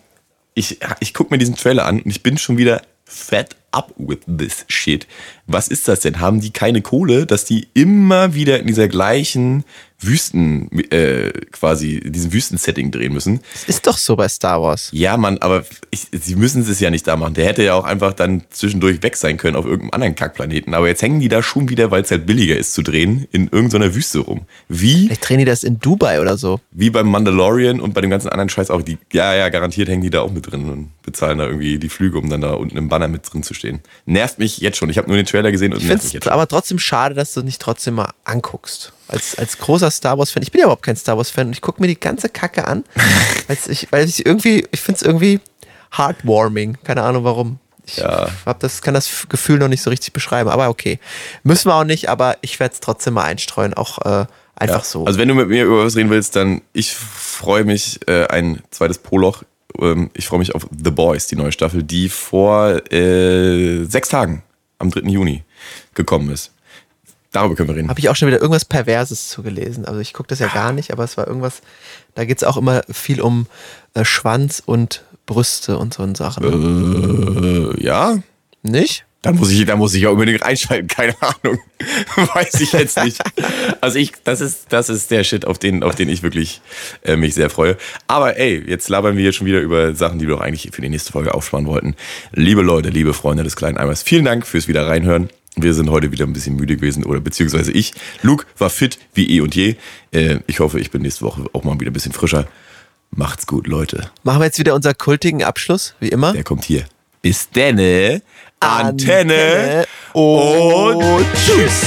ich, ich guck mir diesen Trailer an und ich bin schon wieder fed up with this shit. Was ist das denn? Haben die keine Kohle, dass die immer wieder in dieser gleichen Wüsten, äh, quasi, diesem Wüstensetting drehen müssen? ist doch so bei Star Wars. Ja, Mann, aber ich, sie müssen es ja nicht da machen. Der hätte ja auch einfach dann zwischendurch weg sein können auf irgendeinem anderen Kackplaneten. Aber jetzt hängen die da schon wieder, weil es halt billiger ist zu drehen, in irgendeiner Wüste rum. Wie? Vielleicht drehen die das in Dubai oder so. wie beim Mandalorian und bei dem ganzen anderen Scheiß auch. Die, ja, ja, garantiert hängen die da auch mit drin und bezahlen da irgendwie die Flüge, um dann da unten im Banner mit drin zu stehen. Nervt mich jetzt schon. Ich habe nur den Trailer gesehen und Ich nervt mich jetzt schon. aber trotzdem schade, dass du nicht trotzdem mal anguckst. Als, als großer Star Wars-Fan, ich bin ja überhaupt kein Star Wars-Fan und ich gucke mir die ganze Kacke an, ich, weil ich irgendwie, ich finde es irgendwie heartwarming. Keine Ahnung warum. Ich Ja. hab das, kann das Gefühl noch nicht so richtig beschreiben, aber okay. Müssen wir auch nicht, aber ich werde es trotzdem mal einstreuen, auch äh, einfach Ja. so. Also wenn du mit mir über was reden willst, dann ich freue mich äh, ein zweites Poloch. Ähm, ich freue mich auf The Boys, die neue Staffel, die vor äh, sechs Tagen am 3. Juni gekommen ist. Darüber können wir reden. Habe ich auch schon wieder irgendwas Perverses zugelesen. Also ich gucke das ja gar nicht, aber es war irgendwas, da geht es auch immer viel um äh, Schwanz und Brüste und so Sachen. Äh, ja, Nicht? Dann muss ich, da muss ich ja unbedingt einschalten, keine Ahnung. Weiß ich jetzt nicht. Also ich, das ist, das ist der Shit, auf den, auf den ich wirklich äh, mich sehr freue. Aber ey, jetzt labern wir hier schon wieder über Sachen, die wir doch eigentlich für die nächste Folge aufsparen wollten. Liebe Leute, liebe Freunde des kleinen Eimers, vielen Dank fürs wieder reinhören. Wir sind heute wieder ein bisschen müde gewesen, oder beziehungsweise ich. Luke war fit wie eh und je. Äh, ich hoffe, ich bin nächste Woche auch mal wieder ein bisschen frischer. Macht's gut, Leute. Machen wir jetzt wieder unser kultigen Abschluss, wie immer. Der kommt hier. Bis denne. Antenne. und tschüss.